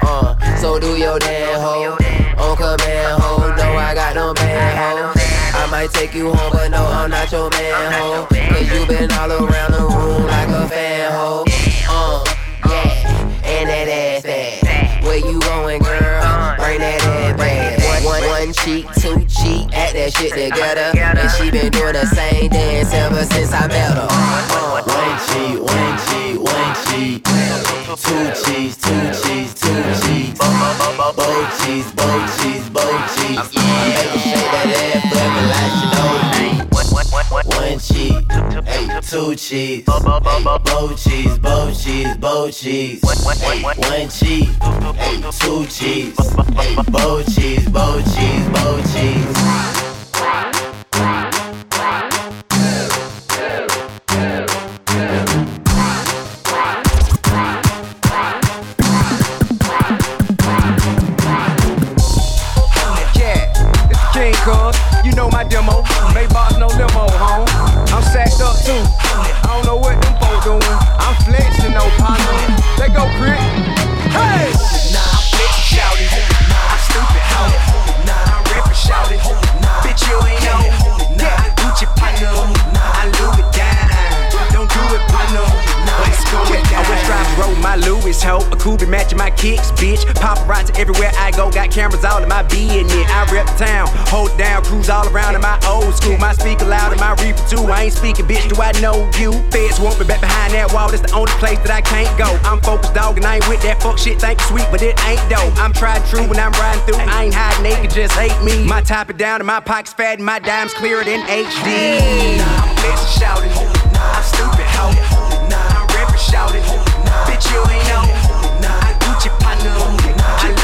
Uh, so do your damn hoe. On command, might take you home, but no, I'm not your man, ho. Cause you been all around the room like a fan, ho. Uh, yeah, and that ass fat. Where you going, girl? Bring that ass back. One, one cheek, two cheek, act that shit together. And she been doing the same dance ever since I met her. One cheek, one cheek, one cheek. Two cheese, two cheese, two cheese. Bow cheese, bow cheese, bow cheese. Make her shake that ass me like she know me. One cheese, hey, two cheese, hey, bow cheese, bow cheese, bow cheese. Hey, one cheese, hey, two cheese, hey, bow cheese, cheese, bow cheese. You know my demo. No. I'm sacked up too. I don't know what them doing. I'm flexing, go, Crit. Hey! Shout it. Bitch, you ain't know. Yeah, Gucci partner. I down. Don't do it. Let's go my Louis hoe. A Coogi matching my kicks, bitch. Paparazzi everywhere I go. Got cameras all in my business. I rep the town, hold down, cruise all around in my old school. My speaker loud in my reefer too. I ain't speaking, bitch. Do I know you? Feds want me back behind that wall. That's the only place that I can't go. I'm focused, dog, and I ain't with that fuck shit. Think it's sweet, but it ain't dope. I'm tried and true when I'm riding through. I ain't hiding, they can just hate me. My top it down and my pockets fat and my dimes clearer than HD. Nah, I'm flexing, shout it. Nah, I'm stupid, how you ain't. Nah, I. I.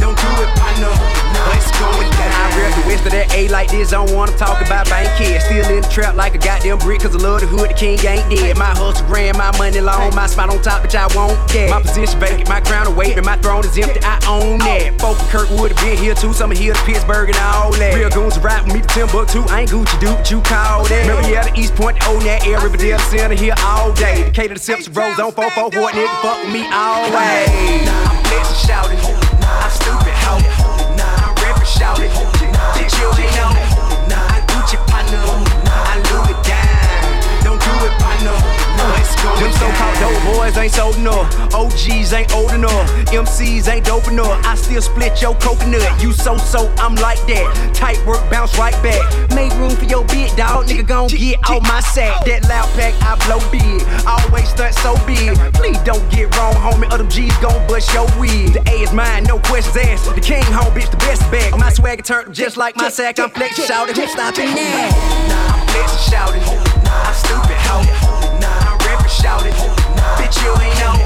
Don't do it, partner. Let's go it down. I rep the west of that A like this. I Don't wanna talk about bank kids. Still in the trap like a goddamn brick. Cause I love the hood, the king ain't dead. My hustle grand, my money long. My spot on top, bitch, I won't get. My position vacant, my crown away, and my throne is empty. I own that. Folk from Kirkwood have been here too. Some here to Pittsburgh and all that. Real goons rap with me to Timbuktu. I ain't Gucci, dude, what you call that. Remember, yeah, the East Point, oh, the old that area, Riverdale Center here all day. Decatur, the Simpson, Rose on 4 4 What nigga, fuck with me always. I'm flexing, shout it. I'm stupid, how Bitch, Bitch, know. I. Don't do it. Let's go. Them so-called dope boys ain't sold enough. OGs ain't old enough. MCs ain't dope enough. I still split your coconut. You so so, I'm like that. Tight work, bounce right back. Make room for your big dog. Nigga gon' get out my sack. That loud pack, I blow big. Always stunt so big. Please don't get wrong, homie. Other G's gon' bust your wig. The A is mine, no questions asked. The king home, bitch, the best bag. My swagger turned just like my sack. I'm flexing, shouting. Who's stopping now? I'm flexing, shouting. I'm stupid, hoe. I'm rapping, shouting. Bitch, you ain't know.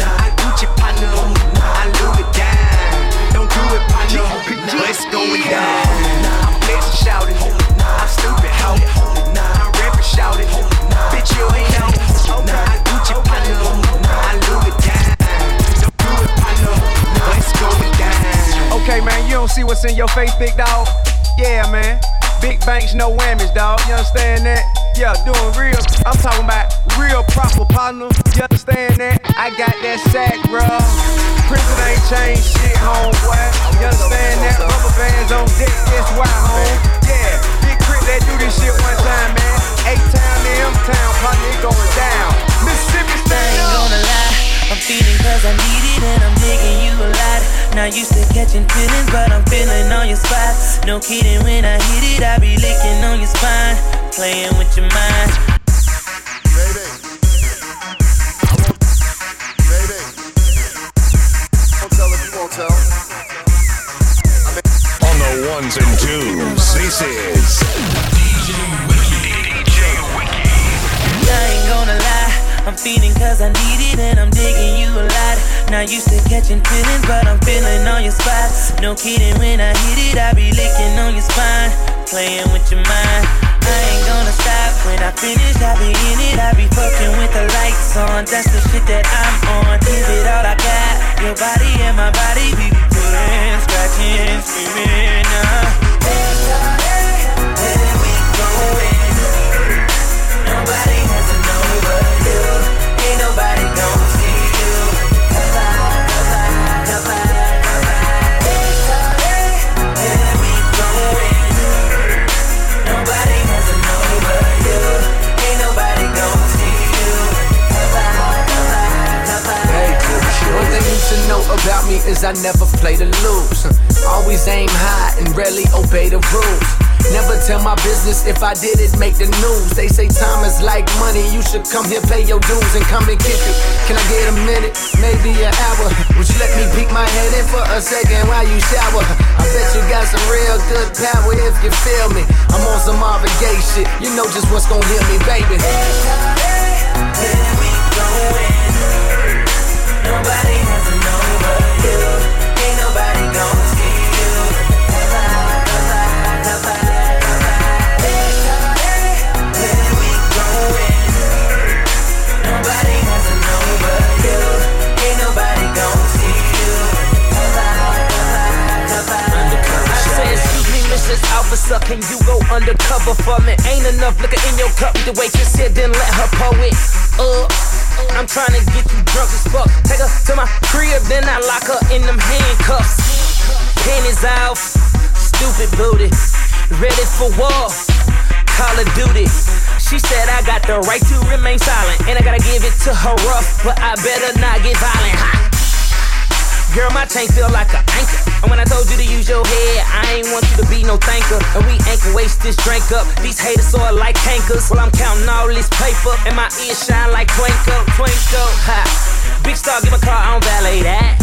I Gucci partner. I Louis down. Don't do it, partner. Let's going down. I'm flexing, shouting. I'm stupid, hoe. I'm rapping, shouting. Bitch, you ain't know. I Gucci partner. I Louis down. Don't do it, partner. Let's going down. Okay, man, you don't see what's in your face, big dog? Yeah, man. Big banks, no whammies, dog. You understand that? Yeah, doing real. I'm talking about real proper partner. You understand that? I got that sack, bro. Prison ain't changed shit, homeboy. You understand that? Rubber bands on deck, that's why, home. Yeah, big crit that do this shit one time, man. A-town to M-town, partner, it going down. Mississippi, stand ain't up. gonna lie, I'm feeling cause I need it and I'm digging you a lot. Not used to catching feelings, but I'm feeling on your spot. No kidding, when I hit it, I be licking on your spine, playing with your mind. On the ones and twos, this is DJ Wiki. I ain't gonna I'm feeling cause I need it and I'm digging you a lot. Not used to catching feelings, but I'm feeling on your spot. No kidding, when I hit it, I be licking on your spine, playing with your mind. I ain't gonna stop when I finish, I be in it, I be fucking with the lights on. That's the shit that I'm on. Give it all I got. Your body and my body, we be pulling, scratching, screaming. Uh. Where we going? About me is I never play to lose. Always aim high and rarely obey the rules. Never tell my business if I did it, make the news. They say time is like money, you should come here, pay your dues, and come and kick it. Can I get a minute, maybe an hour? Would you let me peek my head in for a second while you shower? I bet you got some real good power if you feel me. I'm on some Gaye shit, you know just what's gonna hit me, baby. Where we going? Nobody Officer, can you go undercover for me? Ain't enough liquor in your cup, the waitress here, then let her pour it up. I'm trying to get you drunk as fuck. Take her to my crib, then I lock her in them handcuffs. Panties off, stupid booty. Ready for war, Call of Duty. She said I got the right to remain silent, and I gotta give it to her rough, but I better not get violent. Girl, my chain feel like an anchor. And when I told you to use your head, I ain't want you to be no thanker. And we ain't gonna waste this drink up. These haters sort like cankers. While I'm counting all this paper, and my ears shine like twinkle, twinkle. Ha! Big star, give my car, I don't valet that.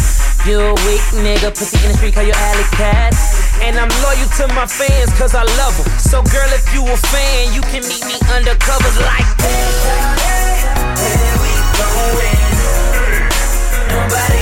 You a weak nigga, pussy in the street, call you alley cat. And I'm loyal to my fans, cause I love them. So, girl, if you a fan, you can meet me under covers like Where we? Nobody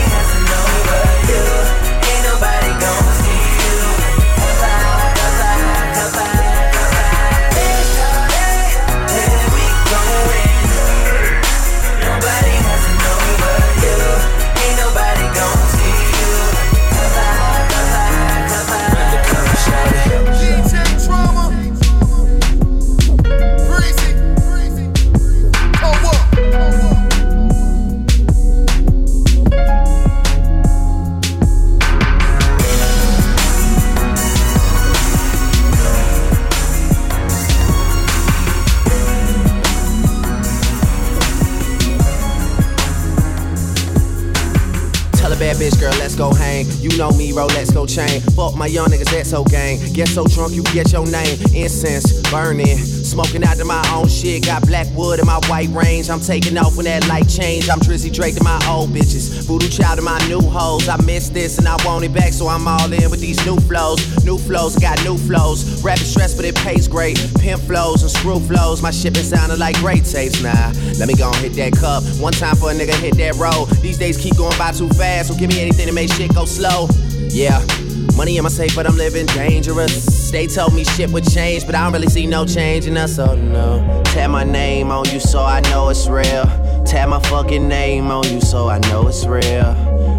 go hang. You know me, Rolex go chain. Fuck my young niggas, that's so gang. Get so drunk, you get your name. Incense burning, smoking out to my own shit. Got black wood in my white range. I'm taking off when that light change. I'm Drizzy Drake to my old bitches. Voodoo child to my new hoes. I miss this and I want it back, so I'm all in with these new flows. New flows, got new flows. Rapping stress, but it pays great. Pimp flows and screw flows. My shit been sounding like great tapes. Nah, let me go and hit that cup. One time for a nigga hit that road. These days keep going by too fast, so give me anything to make shit go slow. Yeah. Money in my safe, but I'm living dangerous. They told me shit would change, but I don't really see no change in us, so no. Tap my name on you so I know it's real. Tap my fucking name on you so I know it's real.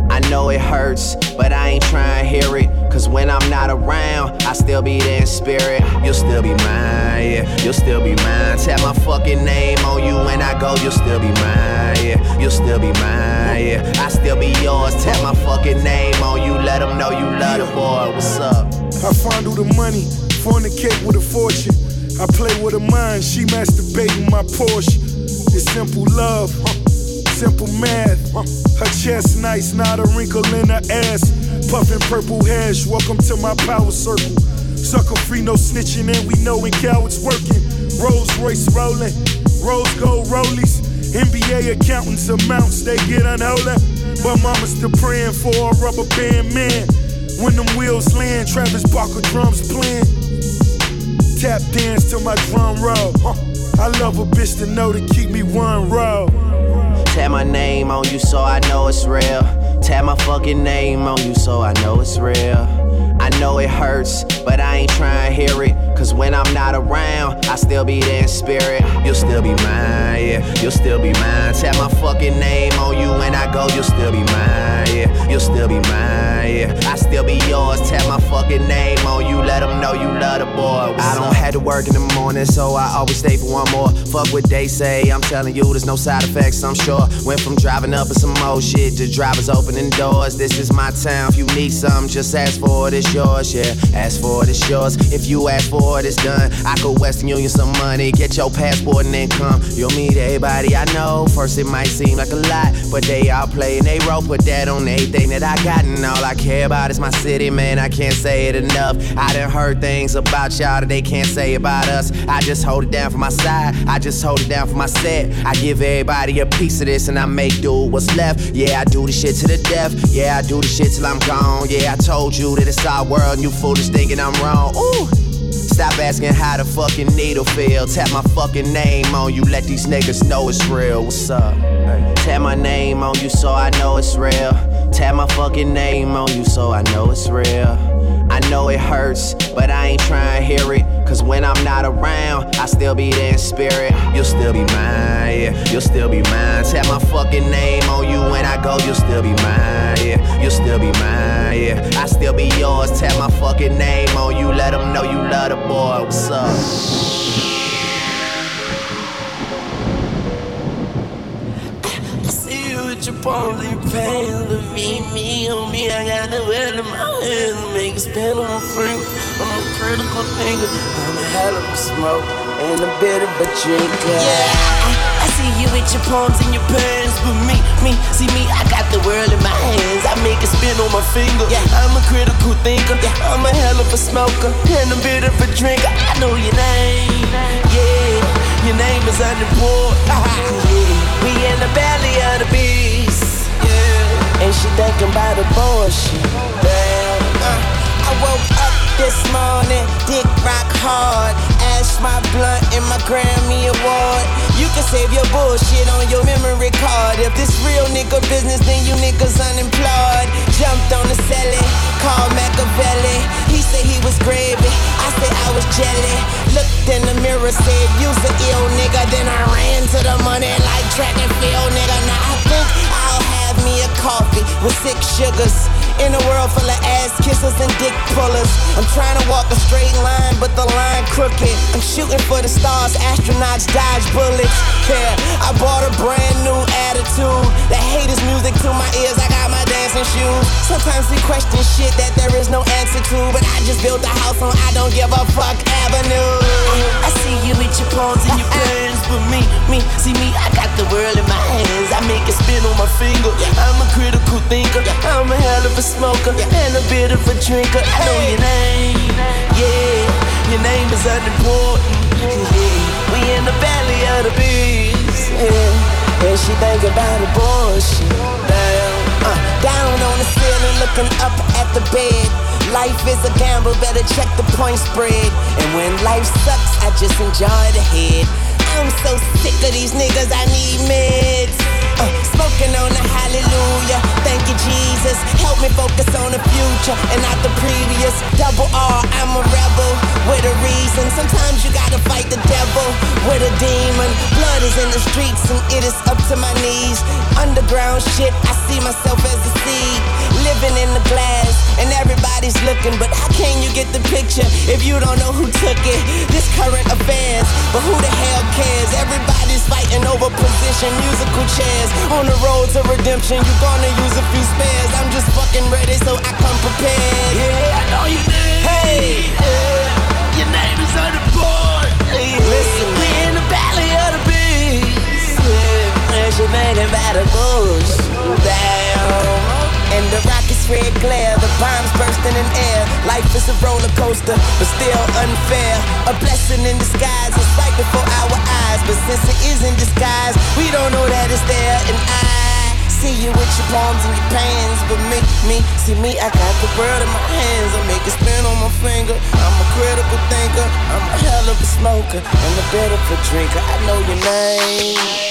I know it hurts, but I ain't trying to hear it. Cause when I'm not around, I still be there in spirit. You'll still be mine, yeah. You'll still be mine. Tap my fucking name on you when I go, you'll still be mine, yeah. You'll still be mine, yeah. I still be yours. Tap my fucking name on you, let them know you love the boy. What's up? I fondle the money, fornicate with a fortune. I play with her mind, she masturbating my Porsche. It's simple love, simple math. Her chest nice, not a wrinkle in her ass. Puffin' purple hash, welcome to my power circle. Sucker free, no snitching, and we know when cowards working. Rolls Royce rolling, rose gold rollies. NBA accountants amounts, they get unholy. But mama's still praying for a rubber band man. When them wheels land, Travis Barker drums playing. Tap dance to my drum roll. I love a bitch to know to keep me one row. Tap my name on you so I know it's real. Tap my fucking name on you so I know it's real. I know it hurts, but I ain't trying to hear it. Cause when I'm not around, I still be there in spirit. You'll still be mine, yeah. You'll still be mine. Tap my fucking name on you when I go, you'll still be mine, yeah. You'll still be mine, yeah. I still be yours. Tap my fucking name on you, let them know you love the boy. What's I don't up? have to work in the morning, so I always stay for one more. Fuck what they say, I'm telling you, there's no side effects, I'm sure. Went from driving up in some old shit to drivers opening doors. This is my town. If you need something, just ask for it, it's yours, yeah. Ask for it, it's yours. If you ask for it, it's done. I go Western Union some money, get your passport and then come. You'll meet everybody I know. First, it might seem like a lot, but they all play and they roll. Put that on everything that I got, and all I care about is my city, man. I can't say it enough. I done heard things about y'all that they can't say about us. I just hold it down for my side, I just hold it down for my set. I give everybody a piece of this, and I make do what's left. Yeah, I do the shit to the death. Yeah, I do the shit till I'm gone. Yeah, I told you that it's our world, and you foolish thinking I'm wrong. Ooh. Stop asking how the fucking needle feel. Tap my fucking name on you, let these niggas know it's real. What's up? Tap my name on you so I know it's real. Tap my fucking name on you so I know it's real. I know it hurts, but I ain't trying to hear it. Cause when I'm not around, I still be there in spirit. You'll still be mine, yeah. You'll still be mine. Tap my fucking name on you when I go, you'll still be mine, yeah. You'll still be mine, yeah. I still be yours. Tap my fucking name with pain, to me, me on me. I got the wet in my hands, make it spin on my finger. I'm a critical thinker, I'm a hell of a smoke and a bit of a drinker. Yeah, I see you with your palms and your pants, but me, me, see me, I got the world in my hands. I make a spin on my finger. Yeah, I'm a critical thinker. Yeah, I'm a hell of a smoker and a bit of a drinker. I know your name. Yeah, your name is unimportant. We in the belly of the beast. Yeah. And she thinking about the bullshit. Damn. Uh, I woke up this morning, dick rock hard. Ash my blunt in my Grammy Award. You can save your bullshit on your memory card. If this real nigga business, then you niggas unemployed. Jumped on the celly, called Machiavelli. He said he was gravy. I said I was jelly. Looked in the mirror, said you's a ill nigga. Then I ran to the money like track and field, nigga. Now I think I'll have me a coffee with six sugars. In a world full of ass kissers and dick pullers. I'm trying to walk a straight line, but the line crooked. I'm shooting for the stars, astronauts dodge bullets. Yeah, I bought a brand new attitude. The haters music to my ears, I got my dancing shoes. Sometimes we question shit that there is no answer to, but I just built a house on I don't give a fuck avenue. I see you with your palms and your plans, but me, me, see me, I got the world in my hands. I make it spin on my finger. I'm a critical thinker. I'm a hell of a smoker and a bit of a drinker. I know your name, yeah. Your name is unimportant, yeah. We in the valley of the beast, yeah. And she think about abortion. Uh, down on the ceiling, looking up at the bed. Life is a gamble, better check the point spread. And when life sucks, I just enjoy the head. I'm so sick of these niggas, I need meds. Uh, smoking on the hallelujah. Thank you, Jesus. Help me focus on the future and not the previous. Double R, I'm a rebel with a reason. Sometimes you gotta fight the devil with a demon. Blood is in the streets and it is up to my knees. Underground shit, I see myself as a seed. Living in the glass and everybody's looking, but how can you get the picture if you don't know who took it? This current affairs, but who the hell cares? Everybody's fighting over position, musical chairs. On the road to redemption, you gonna use a few spares. I'm just fucking ready, so I come prepared. Yeah, I know you did. Hey, yeah. your name is on the board. Hey, listen, we in the valley of the beast. Yeah, and she the bush. Damn. And the rockets red glare, the bombs bursting in air. Life is a roller coaster, but still unfair. A blessing in disguise, it's right before our eyes. But since it is in disguise, we don't know that it's there. And I see you with your palms and your pants. But me, me, see me, I got the world in my hands. I make it spin on my finger. I'm a critical thinker, I'm a hell of a smoker, and a bit of a drinker. I know your name.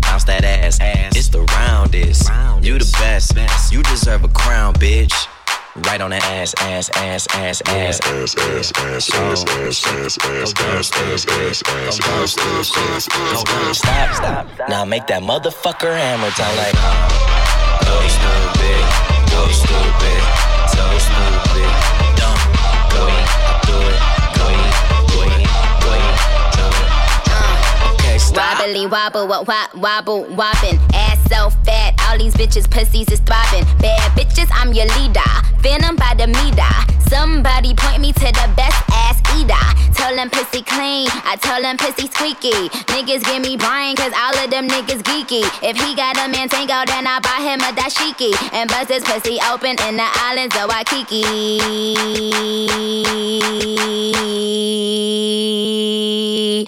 Bounce that ass, it's the roundest. You the best, you deserve a crown, bitch. Right on that ass, ass, ass, ass, ass, ass, ass, ass, ass, ass, ass, ass, ass, ass, ass, ass, ass, ass, Stop, stop. Now make that motherfucker hammer time like. Go stupid, go stupid, so stupid, Wobbly wobble, wop, wop, wobble, wobbin'. Ass so fat, all these bitches pussies is throbbing. Bad bitches, I'm your leader. Venom by the meter. Somebody point me to the best ass eater. Tell them pussy clean, I tell them pussy squeaky. Niggas give me Brian, cause all of them niggas geeky. If he got a man tango, then I buy him a dashiki. And bust his pussy open in the islands of Waikiki.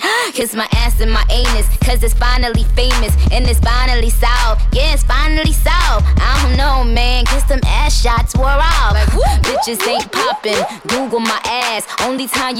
[GASPS] Kiss my ass and my anus, cause it's finally famous. And it's finally solved. Yeah, it's finally solved. I don't know, man, cause them ass shots wore off. like Bitches ain't popping. Google my ass. Only time you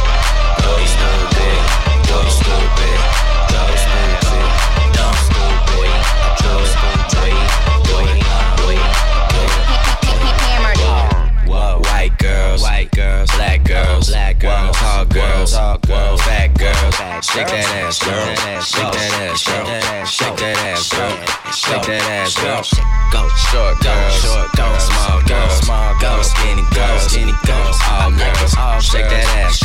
Shake that ass, girl. Shake that ass, girl. Shake that ass, girl. Shake that ass, girl. Go short girls, short girls, small girls, small girls, skinny girls, skinny girls, all girls. Shake that ass,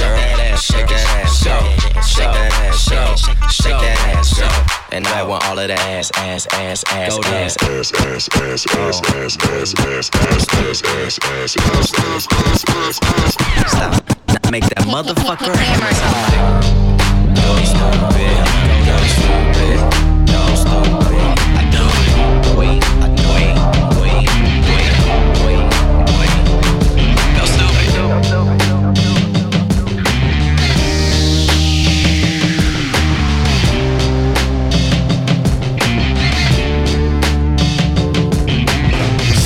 And I want all of the ass, ass, ass, ass, Go ass, ass, ass, ass, ass, ass, ass, ass, ass, ass, ass, ass, ass, ass, ass, ass. Stop. Now Make that motherfucker hammer time. Go stupid. Go stupid. Go stupid. I do it. Wait. I do it.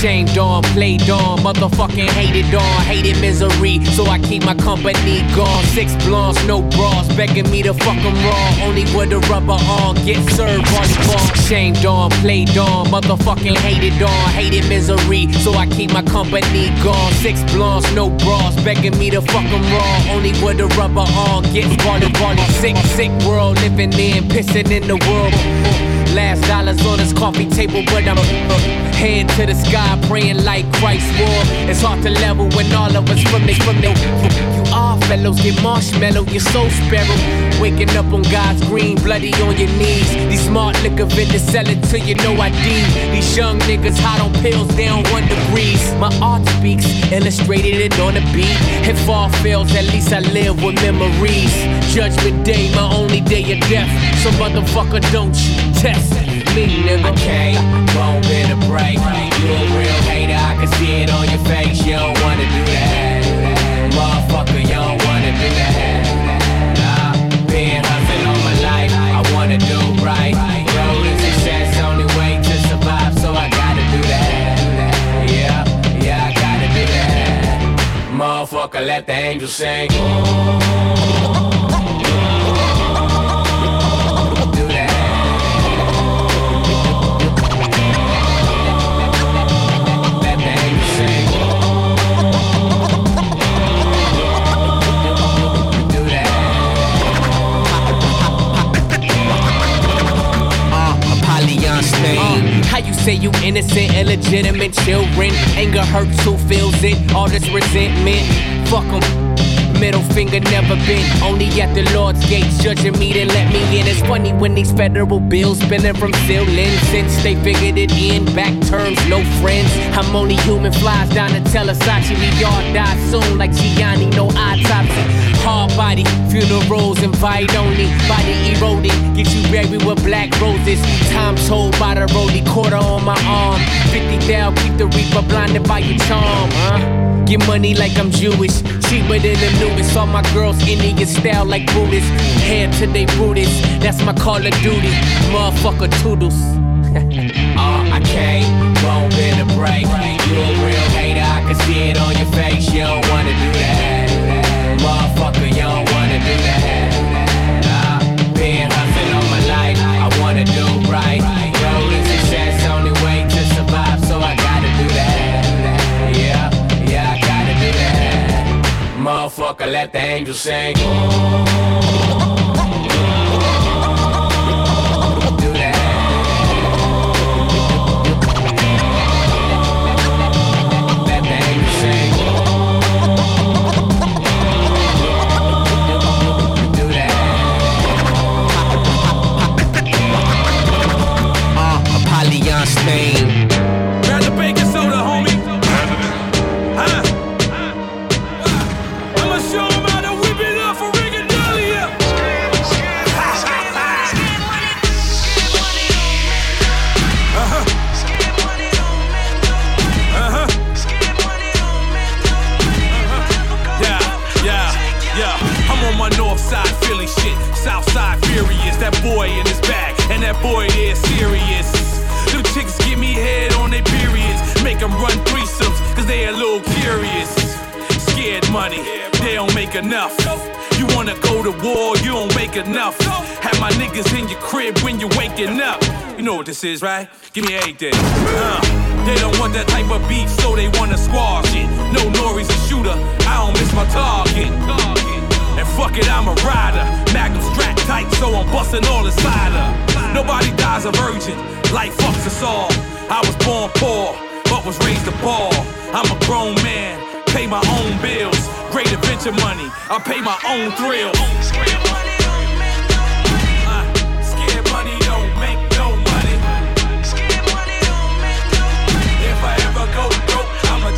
Shamed on, played on, motherfucking hated on, hated misery. So I keep my company gone. Six blondes, no bras, begging me to fuck 'em raw. Only with the rubber on, get served volleyball. Shamed on, played on, motherfucking hated on, hated misery. So I keep my company gone. Six blondes, no bras, begging me to fuck 'em raw. Only with the rubber on, get volley volley. Sick, sick world, living in, pissing in the world. Last dollars on this coffee table, but I'm head to the sky, praying like Christ war. It's hard to level when all of us from the from the. Fellows, get marshmallow, you're so sparrow. Waking up on God's green, bloody on your knees. These smart liquor vendors sell it till you know ID. These young niggas hot on pills, down one degrees. My art speaks, illustrated it on the beat. If all fails, at least I live with memories. Judgment day, my only day of death. So motherfucker, don't you test me, nigga. Okay, won't be the break. You a real hater, I can see it on your face. You don't wanna do that. Motherfucker, you don't wanna do that. Nah, been hustling all my life. I wanna do right. Road to success, only way to survive, so I gotta do that. Yeah, yeah, I gotta do that. Motherfucker, let the angels sing. Do say you innocent, illegitimate children? Anger hurts, who feels it? All this resentment. Fuck 'em. Middle finger never been. Only at the Lord's gates, judging me to let me in. It's funny when these federal bills spinning from ceiling. Since they figured it in, back terms, no friends. I'm only human, flies down to Telesachi. We all die soon, like Gianni, no autopsy. Hard body, funerals invite only. Body eroding, get buried with black roses. Time told by the rolly quarter on my arm. 50 down, keep the reaper blinded by your charm, huh? Get money like I'm Jewish, cheaper than the newest. All my girls Indian style like Buddhists. Head to they Buddhists, that's my Call of Duty. Motherfucker toodles. [LAUGHS] uh, I can't, won't bend a break. You a real hater, I can see it on your face. You don't wanna do that. Motherfucker, you Motherfucker, let the angels sing. That boy there serious. Them chicks give me head on their periods. Make them run threesomes, cause they a little curious. Scared money, they don't make enough. You wanna go to war, you don't make enough. Have my niggas in your crib when you're waking up. You know what this is, right? Give me everything. Uh, they don't want that type of beef, so they wanna squash it. No Nori's a shooter, I don't miss my target. And fuck it, I'm a rider. Magnum strap tight, so I'm busting all inside her. Nobody dies a virgin. Life fucks us all. I was born poor, but was raised a ball. I'm a grown man. Pay my own bills. Great adventure money. I pay my own thrill.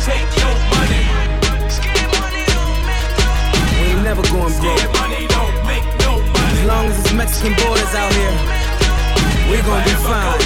Take your money. We ain't never going broke. As long as it's Mexican borders out here. We gon' be fine.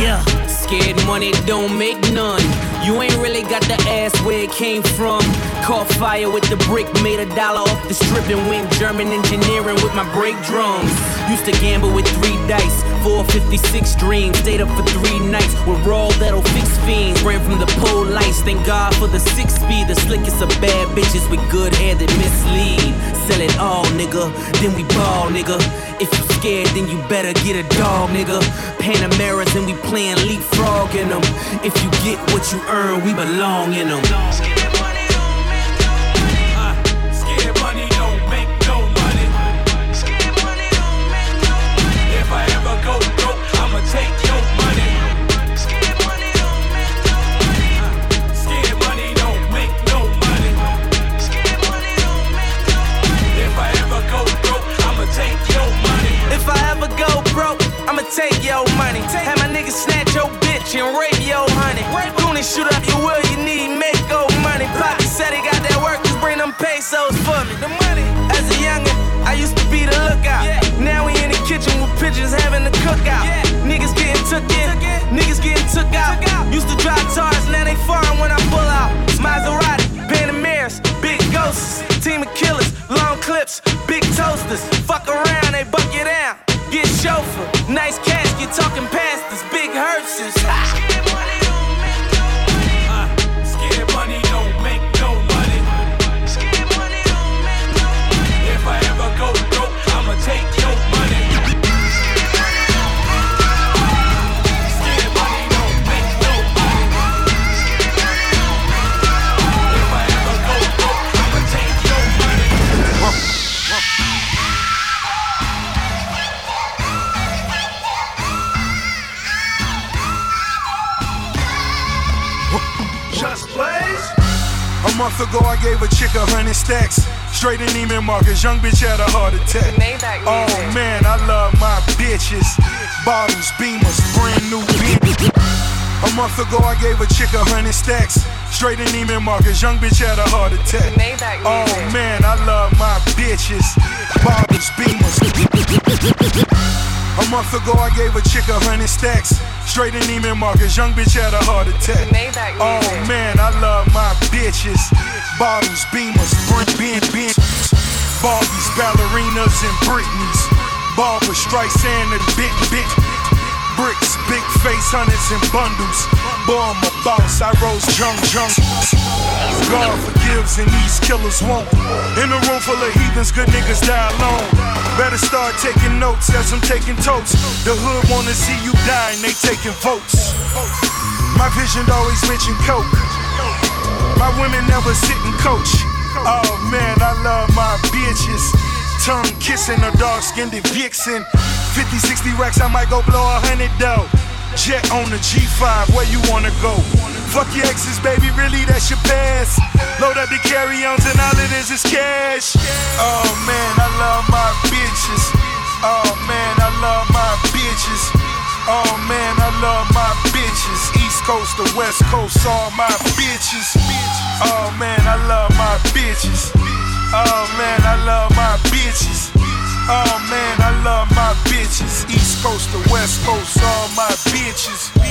yeah, scared money don't make none. You ain't really got the ass where it came from. Caught fire with the brick, made a dollar off the strip, and went German engineering with my brake drums. Used to gamble with three dice, 456 dreams. Stayed up for three nights with raw that'll fix fiends. Ran from the pole lights, thank God for the six speed. The slickest of bad bitches with good hair that mislead. Sell it all, nigga, then we ball, nigga. If you scared, then you better get a dog, nigga. Panameras and we playing leapfrog in them. If you get what you earn, we belong in them. Goonies shoot up your will, you need make go money. Poppy said he got that work, just bring them pesos for me. The money. As a youngin', I used to be the lookout. Now we in the kitchen with pigeons having the cookout. Niggas getting took in, niggas getting took out. Used to drive cars, now they foreign when I pull out. Maserati, Panameras, big ghosts, team of killers, long clips, big toasters. Fuck around, they buck month ago, I gave a chick a hundred stacks. Straight in Neiman Marcus, young bitch had a heart attack. Oh man, I love my bitches. Bottles, beamers, brand new bitch. A month ago, I gave a chick a hundred stacks. Straight in Neiman Marcus, young bitch had a heart attack. Oh man, I love my bitches. Bottles, beamers. A month ago, I gave a chick a hundred stacks. Straight in Neiman Marcus, young bitch had a heart attack. Oh man, I love my bitches. Bottles, beamers, brand, bin, bin. Barbies, ballerinas, and Britneys. Barbra Streisand and bit, bit. Bricks, big face, hundreds and bundles. Boy, I'm a boss, I rose junk, junk. God forgives and these killers won't. In a room full of heathens, good niggas die alone. Better start taking notes as I'm taking totes. The hood wanna see you die and they taking votes. My vision always mention coke. My women never sit and coach. Oh man, I love my bitches. Tongue kissing a dark skinned vixen. 50, 60 racks, I might go blow a hundred though. Jet on the G5, where you wanna go? Fuck your exes, baby, really that's your past. Load up the carry-ons and all it is is cash. Oh man, I love my bitches. Oh man, I love my bitches. Oh man, I love my bitches. East Coast to West Coast, all my bitches. Oh man, I love my bitches. Oh man, I love my bitches. Oh man, I love my bitches. East Coast to West Coast, all my bitches.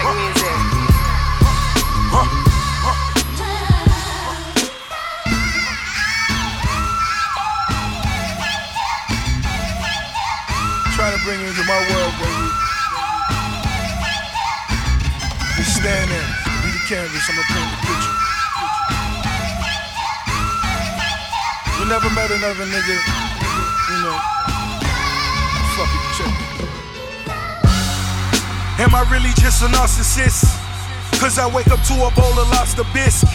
Huh. Music. Trying to bring you into my world, baby. Just stand there, be the canvas, I'ma paint the picture. You never met another nigga, Am I really just a narcissist? Cause I wake up to a bowl of lobster bisque.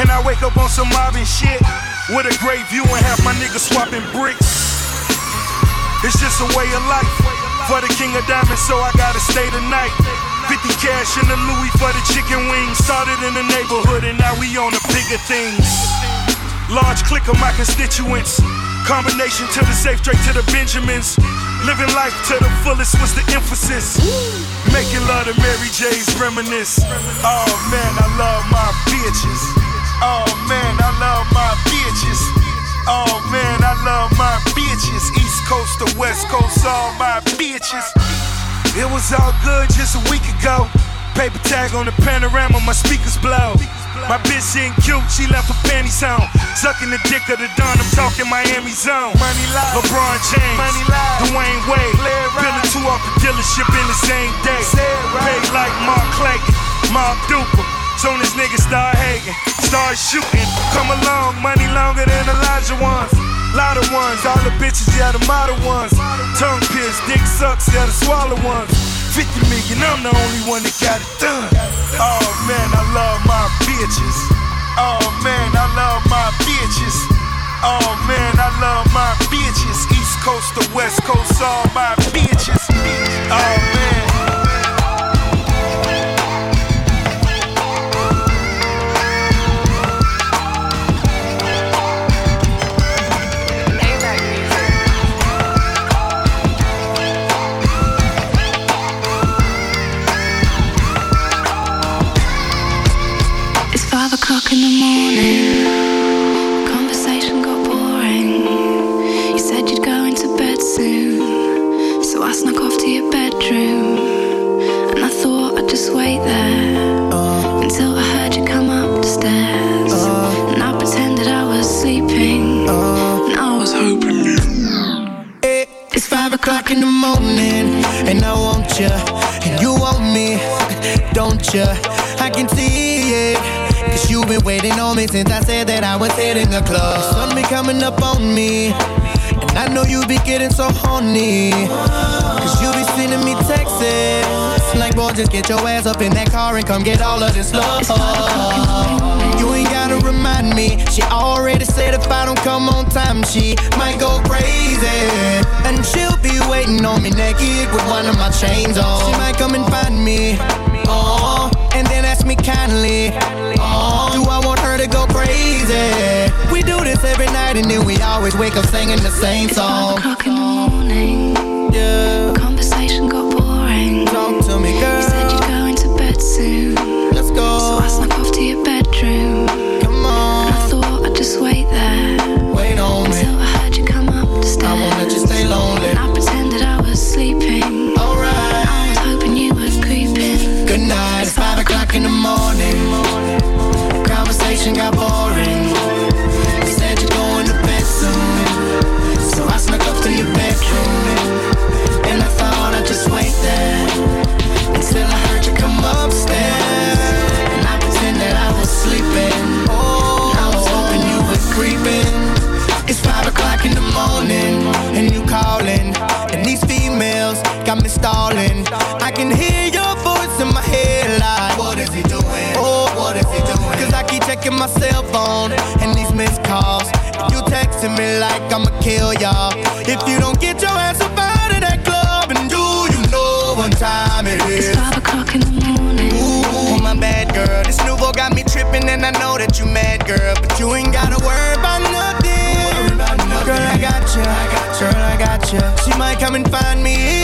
And I wake up on some mobbing shit. With a great view and half my niggas swapping bricks. It's just a way of life. For the king of diamonds, so I gotta stay tonight. 50 cash in the Louis for the chicken wings. Started in the neighborhood and now we on the bigger things. Large click of my constituents. Combination to the safe, straight to the Benjamins. Living life to the fullest was the emphasis. Making love to Mary J's reminisce. Oh man, I love my bitches. Oh man, I love my bitches. Oh man, I love my bitches. East Coast to West Coast, all my bitches. It was all good just a week ago. Paper tag on the Panamera, my speakers blow. My bitch ain't cute, she left her panties on. Sucking the dick of the dawn, I'm talking Miami zone. Money live. LeBron James, Money live. Dwyane Wade. Peeling two off the dealership in the same day. Right. Paid like Mark Clayton, Mark Duper. Soon as niggas start hating, start shooting. Come along, money longer than Elijah ones. Lot of ones, all the bitches, yeah, the model ones. Tongue pierced, dick sucks, yeah, the swallow ones. 50 million, I'm the only one that got it done. Oh man, I love my bitches. Oh man, I love my bitches. Oh man, I love my bitches. East Coast to West Coast, all my bitches. Oh man. O'clock in the morning, and I want you, and you want me, don't you? I can see it, cause you've been waiting on me since I said that I was hitting the club. The sun be coming up on me, and I know you be getting so horny, cause you be sending me texts. Like, boy, just get your ass up in that car and come get all of this love. You ain't gotta remind me. She already said if I don't come on time, she might go crazy. And she'll be waiting on me naked with one of my chains on. She might come and find me. Oh, and then ask me kindly. Oh, do I want her to go crazy? We do this every night and then we always wake up singing the same song. it's o'clock in the morning. Yeah. Conversation cell phone and these missed calls. And you texting me like I'ma kill y'all. If you don't get your ass up out of that club, and do you know what time it is? It's five o'clock in the morning. Ooh, my bad girl. This Nuvo got me tripping, and I know that you mad, girl. But you ain't gotta worry about nothing. Girl, I got you. Girl, I got you. She might come and find me.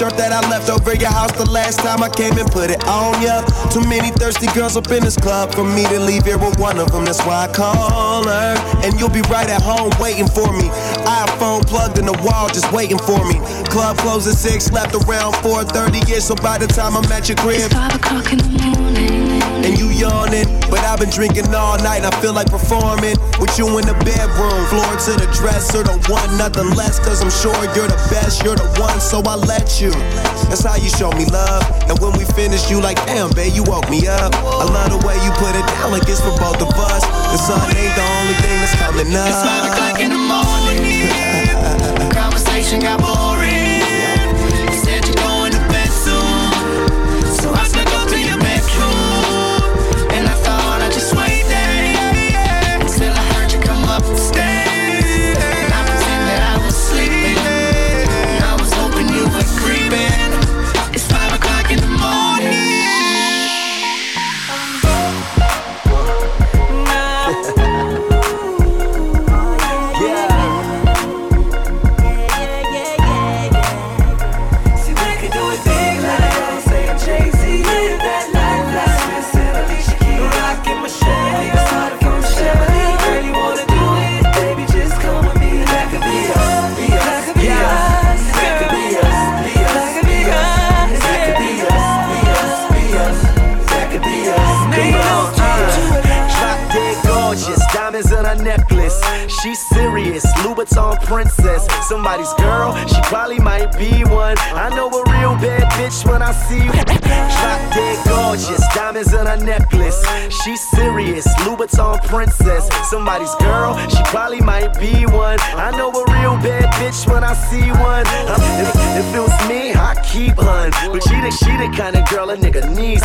T-shirt that I left over your house the last time I came and put it on ya. Too many thirsty girls up in this club for me to leave here with one of them. That's why I call her, and you'll be right at home waiting for me. iPhone plugged in the wall, just waiting for me. Club closed at six, left around 4:30 ish. So by the time I'm at your crib, Five o'clock in the morning. And you yawning. But I've been drinking all night, and I feel like performing with you in the bedroom. Floor to the dresser, don't want nothing less, cause I'm sure you're the best, you're the one, so I let you. That's how you show me love. And when we finish, you like, damn, babe, you woke me up. I love the way you put it down like it's for both of us. The sun ain't the only thing that's coming up. It's five o'clock in the morning. [LAUGHS] Conversation got boring. Princess. Somebody's girl, she probably might be one. I know a real bad bitch when I see you. Drop dead gorgeous, diamonds in her necklace. She's serious, Louboutin princess. Somebody's girl, she probably might be one. I know a real bad bitch when I see one. Um, if, if it was me, I keep hun. But she the, she the kind of girl a nigga needs.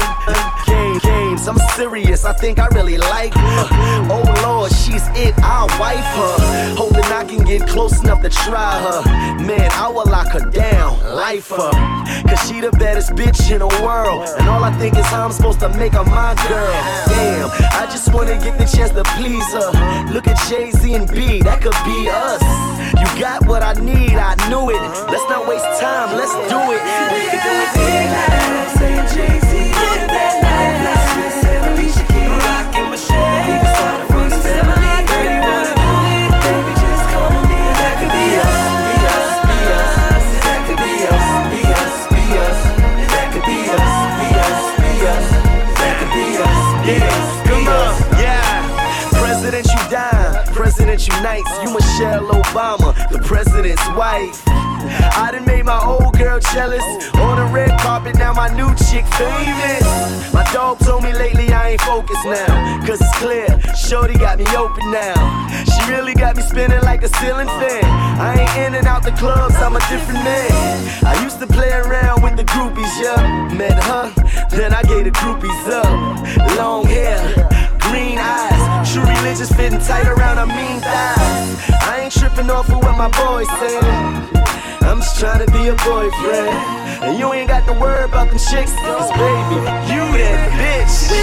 Game, games, I'm serious. I think I really like her. Oh Lord, she's it. I'll wife her. Hoping I can get close enough to try her. Man, I will lock her down, life her. Cause she the baddest bitch in the world. And all I think is how I'm supposed to make her my girl. Damn, I just wanna get the chance to please her. Look at Jay Z and B, that could be us. You got what I need, I knew it. Let's not waste time, let's do it. We could do it Nice. You Michelle Obama, the president's wife. I done made my old girl jealous. On the red carpet, now my new chick famous. My dog told me lately I ain't focused now. Cause it's clear, Shorty got me open now. She really got me spinning like a ceiling fan. I ain't in and out the clubs, I'm a different man. I used to play around with the groupies, yeah. Met her, then I gave the groupies up. Long hair, green eyes, true religious fitting tight around her mean thighs. I ain't tripping off of what my boy said. I'm just trying to be a boyfriend. And you ain't got to worry about them chicks, cause baby, you that bitch.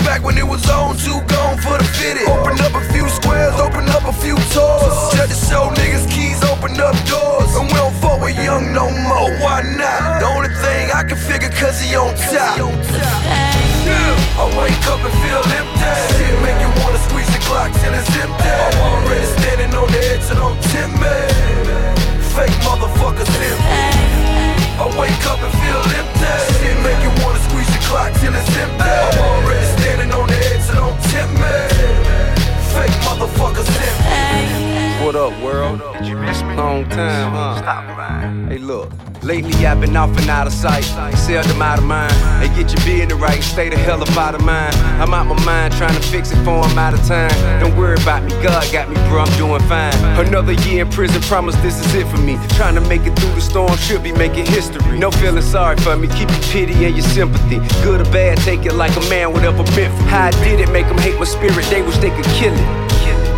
Or back when it was on, too gone for the fitted. Open up a few squares, open up a few tours. Just to show niggas keys, open up doors. And we don't fuck with young no more. Why not? The only thing I can figure, cause he on top. I wake up and feel empty. Shit make you wanna squeeze the clock till it's empty. I'm already standing on the edge, don't tempt me. Fake motherfuckers empty. I wake up and feel empty. Shit make you wanna squeeze the clock till it's empty. I'm already tempt me. Fake motherfuckers empty. What up, world? Did you miss me? Long time, huh? Stop by. Hey, look. Lately I've been off and out of sight, seldom out of mind. Hey, get your business right, stay the hell up out of mine. I'm out my mind trying to fix it for I'm out of time. Don't worry about me, God got me, bro, I'm doing fine. Another year in prison, promise this is it for me. Trying to make it through the storm, should be making history. No feeling sorry for me, keep your pity and your sympathy. Good or bad, take it like a man, whatever meant for me. How I did it, make them hate my spirit, they wish they could kill it.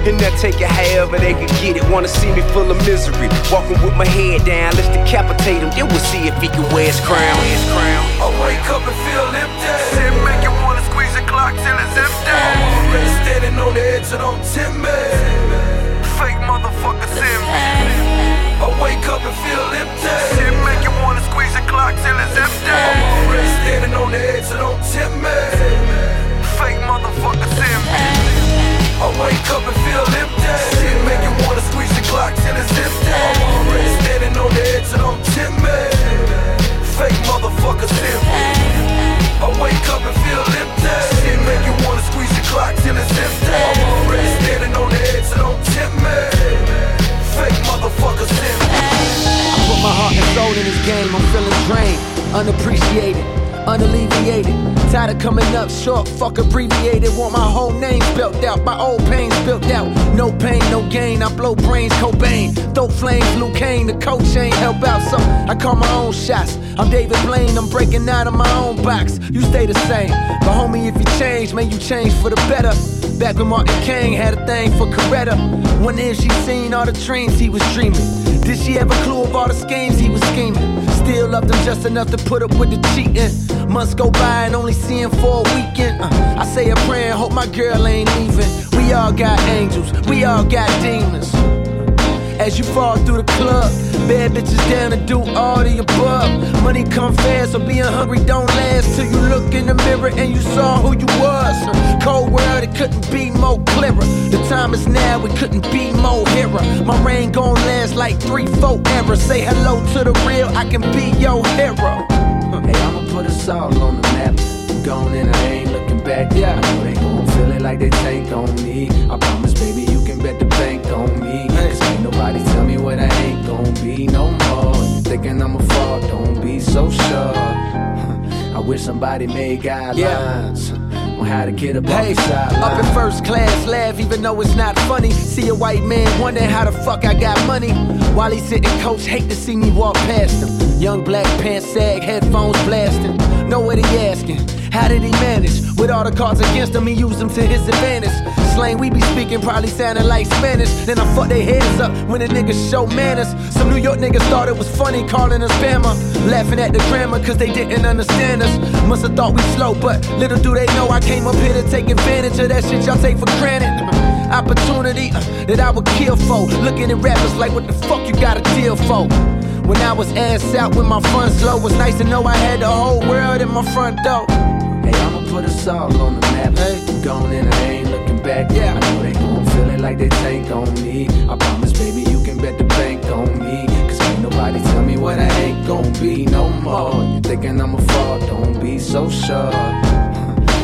And that take it however they could get it. Wanna see me full of misery. Walking with my head down, let's decapitate him. Then we'll see if he can wear his crown. I wake up and feel empty. Shit make you wanna squeeze the clock till it's empty. I'm already standing on the edge, so don't tempt me. Fake motherfuckers empty. I wake up and feel empty. Shit make you wanna squeeze the clock till it's empty. I'm already standing on the edge, so don't tempt me. Fake motherfuckers empty. I wake up and feel empty. Shit make you wanna squeeze the clock till it's empty. I'm already standing on the edge, don't tempt me. Fake motherfuckers empty. I wake up and feel empty. Shit make you wanna squeeze the clock till it's empty. I'm already standing on the edge, don't tempt me. Fake motherfuckers empty. I put my heart and soul in this game. I'm feeling drained, unappreciated, unalleviated. Tired of coming up short, fuck abbreviated. Want my whole name spelt out, my old pain spelt out. No pain, no gain. I blow brains, Cobain. Throw flames, Liu Kang. The coach ain't help out, so I call my own shots. I'm David Blaine, I'm breaking out of my own box. You stay the same, but homie, if you change, man, you change for the better. Back when Martin King had a thing for Coretta. If she seen all the dreams he was dreaming. Did she have a clue of all the schemes he was scheming? Still loved him just enough to put up with the cheating. Months go by and only see him for a weekend. Uh, I say a prayer and hope my girl ain't leaving. We all got angels, we all got demons. As you fall through the club, bad bitches down to do all the above. Money come fast, so being hungry don't last till you look in the mirror and you saw who you was. Cold world, it couldn't be more clearer. The time is now, it couldn't be more hero. My reign gon' last like three, four eras. Say hello to the real, I can be your hero. [LAUGHS] Hey, I'ma put us all on the map. Gone and I ain't looking back. Yeah, I know they gon' feel it like they tank on me. I promise, baby, thinking I'ma fall, don't be so sure. [LAUGHS] I wish somebody made guidelines on how to get up Hey, off the sideline. up in first class, laugh even though it's not funny. See a white man wondering how the fuck I got money. While he's sitting coach, hate to see me walk past him. Young black pants sag, headphones blasting. He asking? How did he manage? With all the cards against him, he used them to his advantage. Slang we be speaking probably sounding like Spanish. Then I fuck their heads up when the niggas show manners. Some New York niggas thought it was funny calling us Bama. Laughing at the grammar cause they didn't understand us. Must have thought we slow, but little do they know I came up here to take advantage of that shit y'all take for granted. Opportunity uh, that I would kill for. Looking at rappers like what the fuck you got a deal for. When I was ass out with my funds low, was nice to know I had the whole world in my front door. Hey, I'ma put us all on the map. Hey, gone and I ain't looking back. Yeah, I know they gon' feel it like they tank on me. I promise, baby, you can bet the bank on me. Cause ain't nobody tell me what I ain't gon' be no more. You thinking I'ma fall? Don't be so sure. [LAUGHS]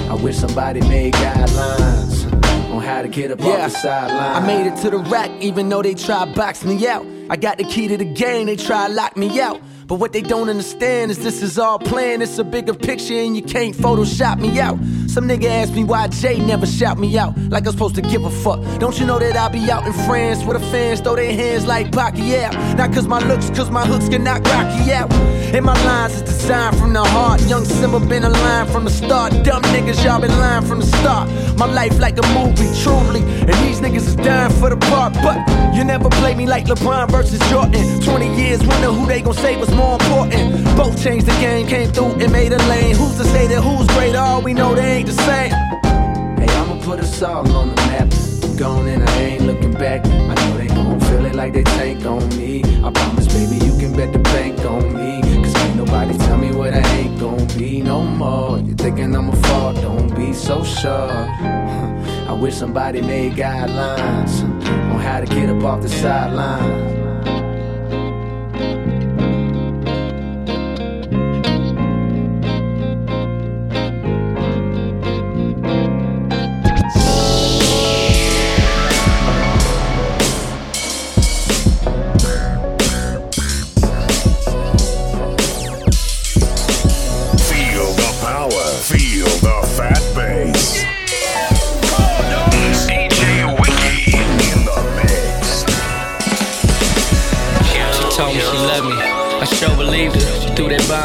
I wish somebody made guidelines on how to get up off the sideline. I made it to the rack, even though they tried box me out. I got the key to the game, they try lock me out. But what they don't understand is this is all planned. It's a bigger picture and you can't Photoshop me out. Some nigga asked me why Jay never shout me out, like I'm supposed to give a fuck. Don't you know that I be out in France where the fans throw their hands like Pacquiao? Not cause my looks, cause my hooks can knock Rocky out. And my lines is designed from the heart. Young Simba been a line from the start. Dumb niggas, y'all been lying from the start. My life like a movie, truly. And these niggas is dying for the part. But you never play me like LeBron versus Jordan. 20 years winner, who they gon' say was more important? Both changed the game, came through and made a lane. Who's to say that who's great? All we know they ain't the same. Hey, I'ma put us all on the map. Gone and I ain't looking back. I know they gon' feel it like they tank on me. I promise, baby, you can bet the bank on me. Cause ain't nobody tell me what I ain't gon' be no more. You thinking I'ma fall? Don't be so sure. [LAUGHS] I wish somebody made guidelines on how to get up off the sideline.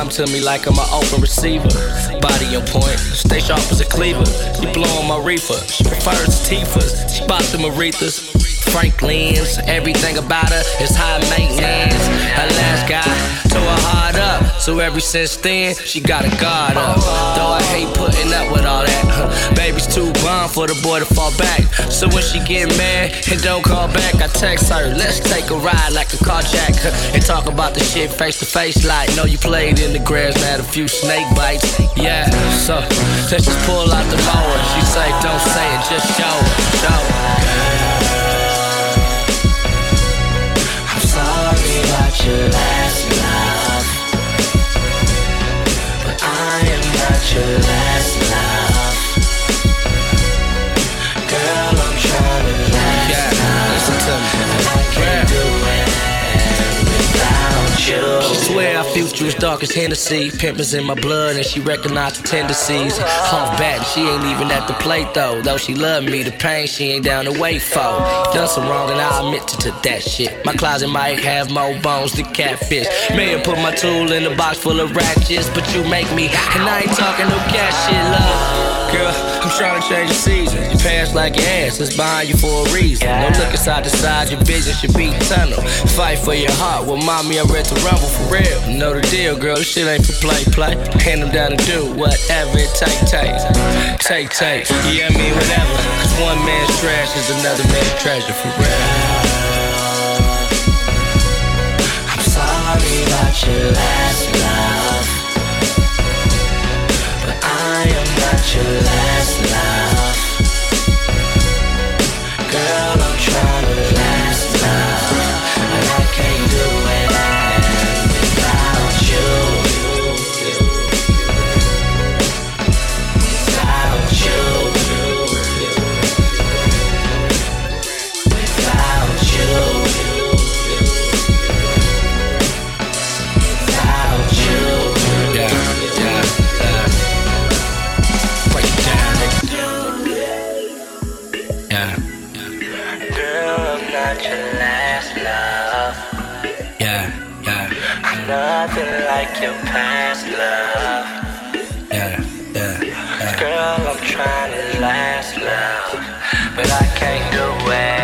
Threw to me like I'm an open receiver. Body on point, stay sharp as a cleaver. She blowing my reefer. She prefers Tifas. She bought them Aretha's. Franklin's, everything about her is high maintenance. Her last guy tore her heart up, so ever since then she got a guard up. Though I hate for the boy to fall back. So when she get mad and don't call back, I text her, let's take a ride like a carjack huh, [LAUGHS] and talk about the shit face to face. Like, know you played in the grass, had a few snake bites. Yeah, so let's just pull out the mower. She say, don't say it, just show it, show it. I'm sorry about your last love, but I am not your last love. Girl, I'm trying to last Yeah, listen to me. I can't do it without you. She swear our future is dark as Hennessy. Pimpers in my blood, and she recognized the tendencies. Off bat, she ain't even at the plate though. Though she love me, the pain she ain't down to wait for. Done some wrong, and I admit to, to that shit. My closet might have more bones than catfish. May have put my tool in a box full of ratchets, but you make me, and I ain't talking no cash shit, love. Girl, I'm trying to change the season. You pass like your ass, it's behind you for a reason. Don't look inside the side, your vision should be tunnel. Fight for your heart, well, mommy, I'm ready to rumble for real. You know the deal, girl, this shit ain't for play, play. Hand them down to do whatever it take, take. Take, take, yeah, I mean, whatever. Cause one man's trash is another man's treasure, for real. I'm sorry about your last love, your last love. Like your past love. yeah, yeah. yeah. Girl, I'm trying to last love, but I can't do it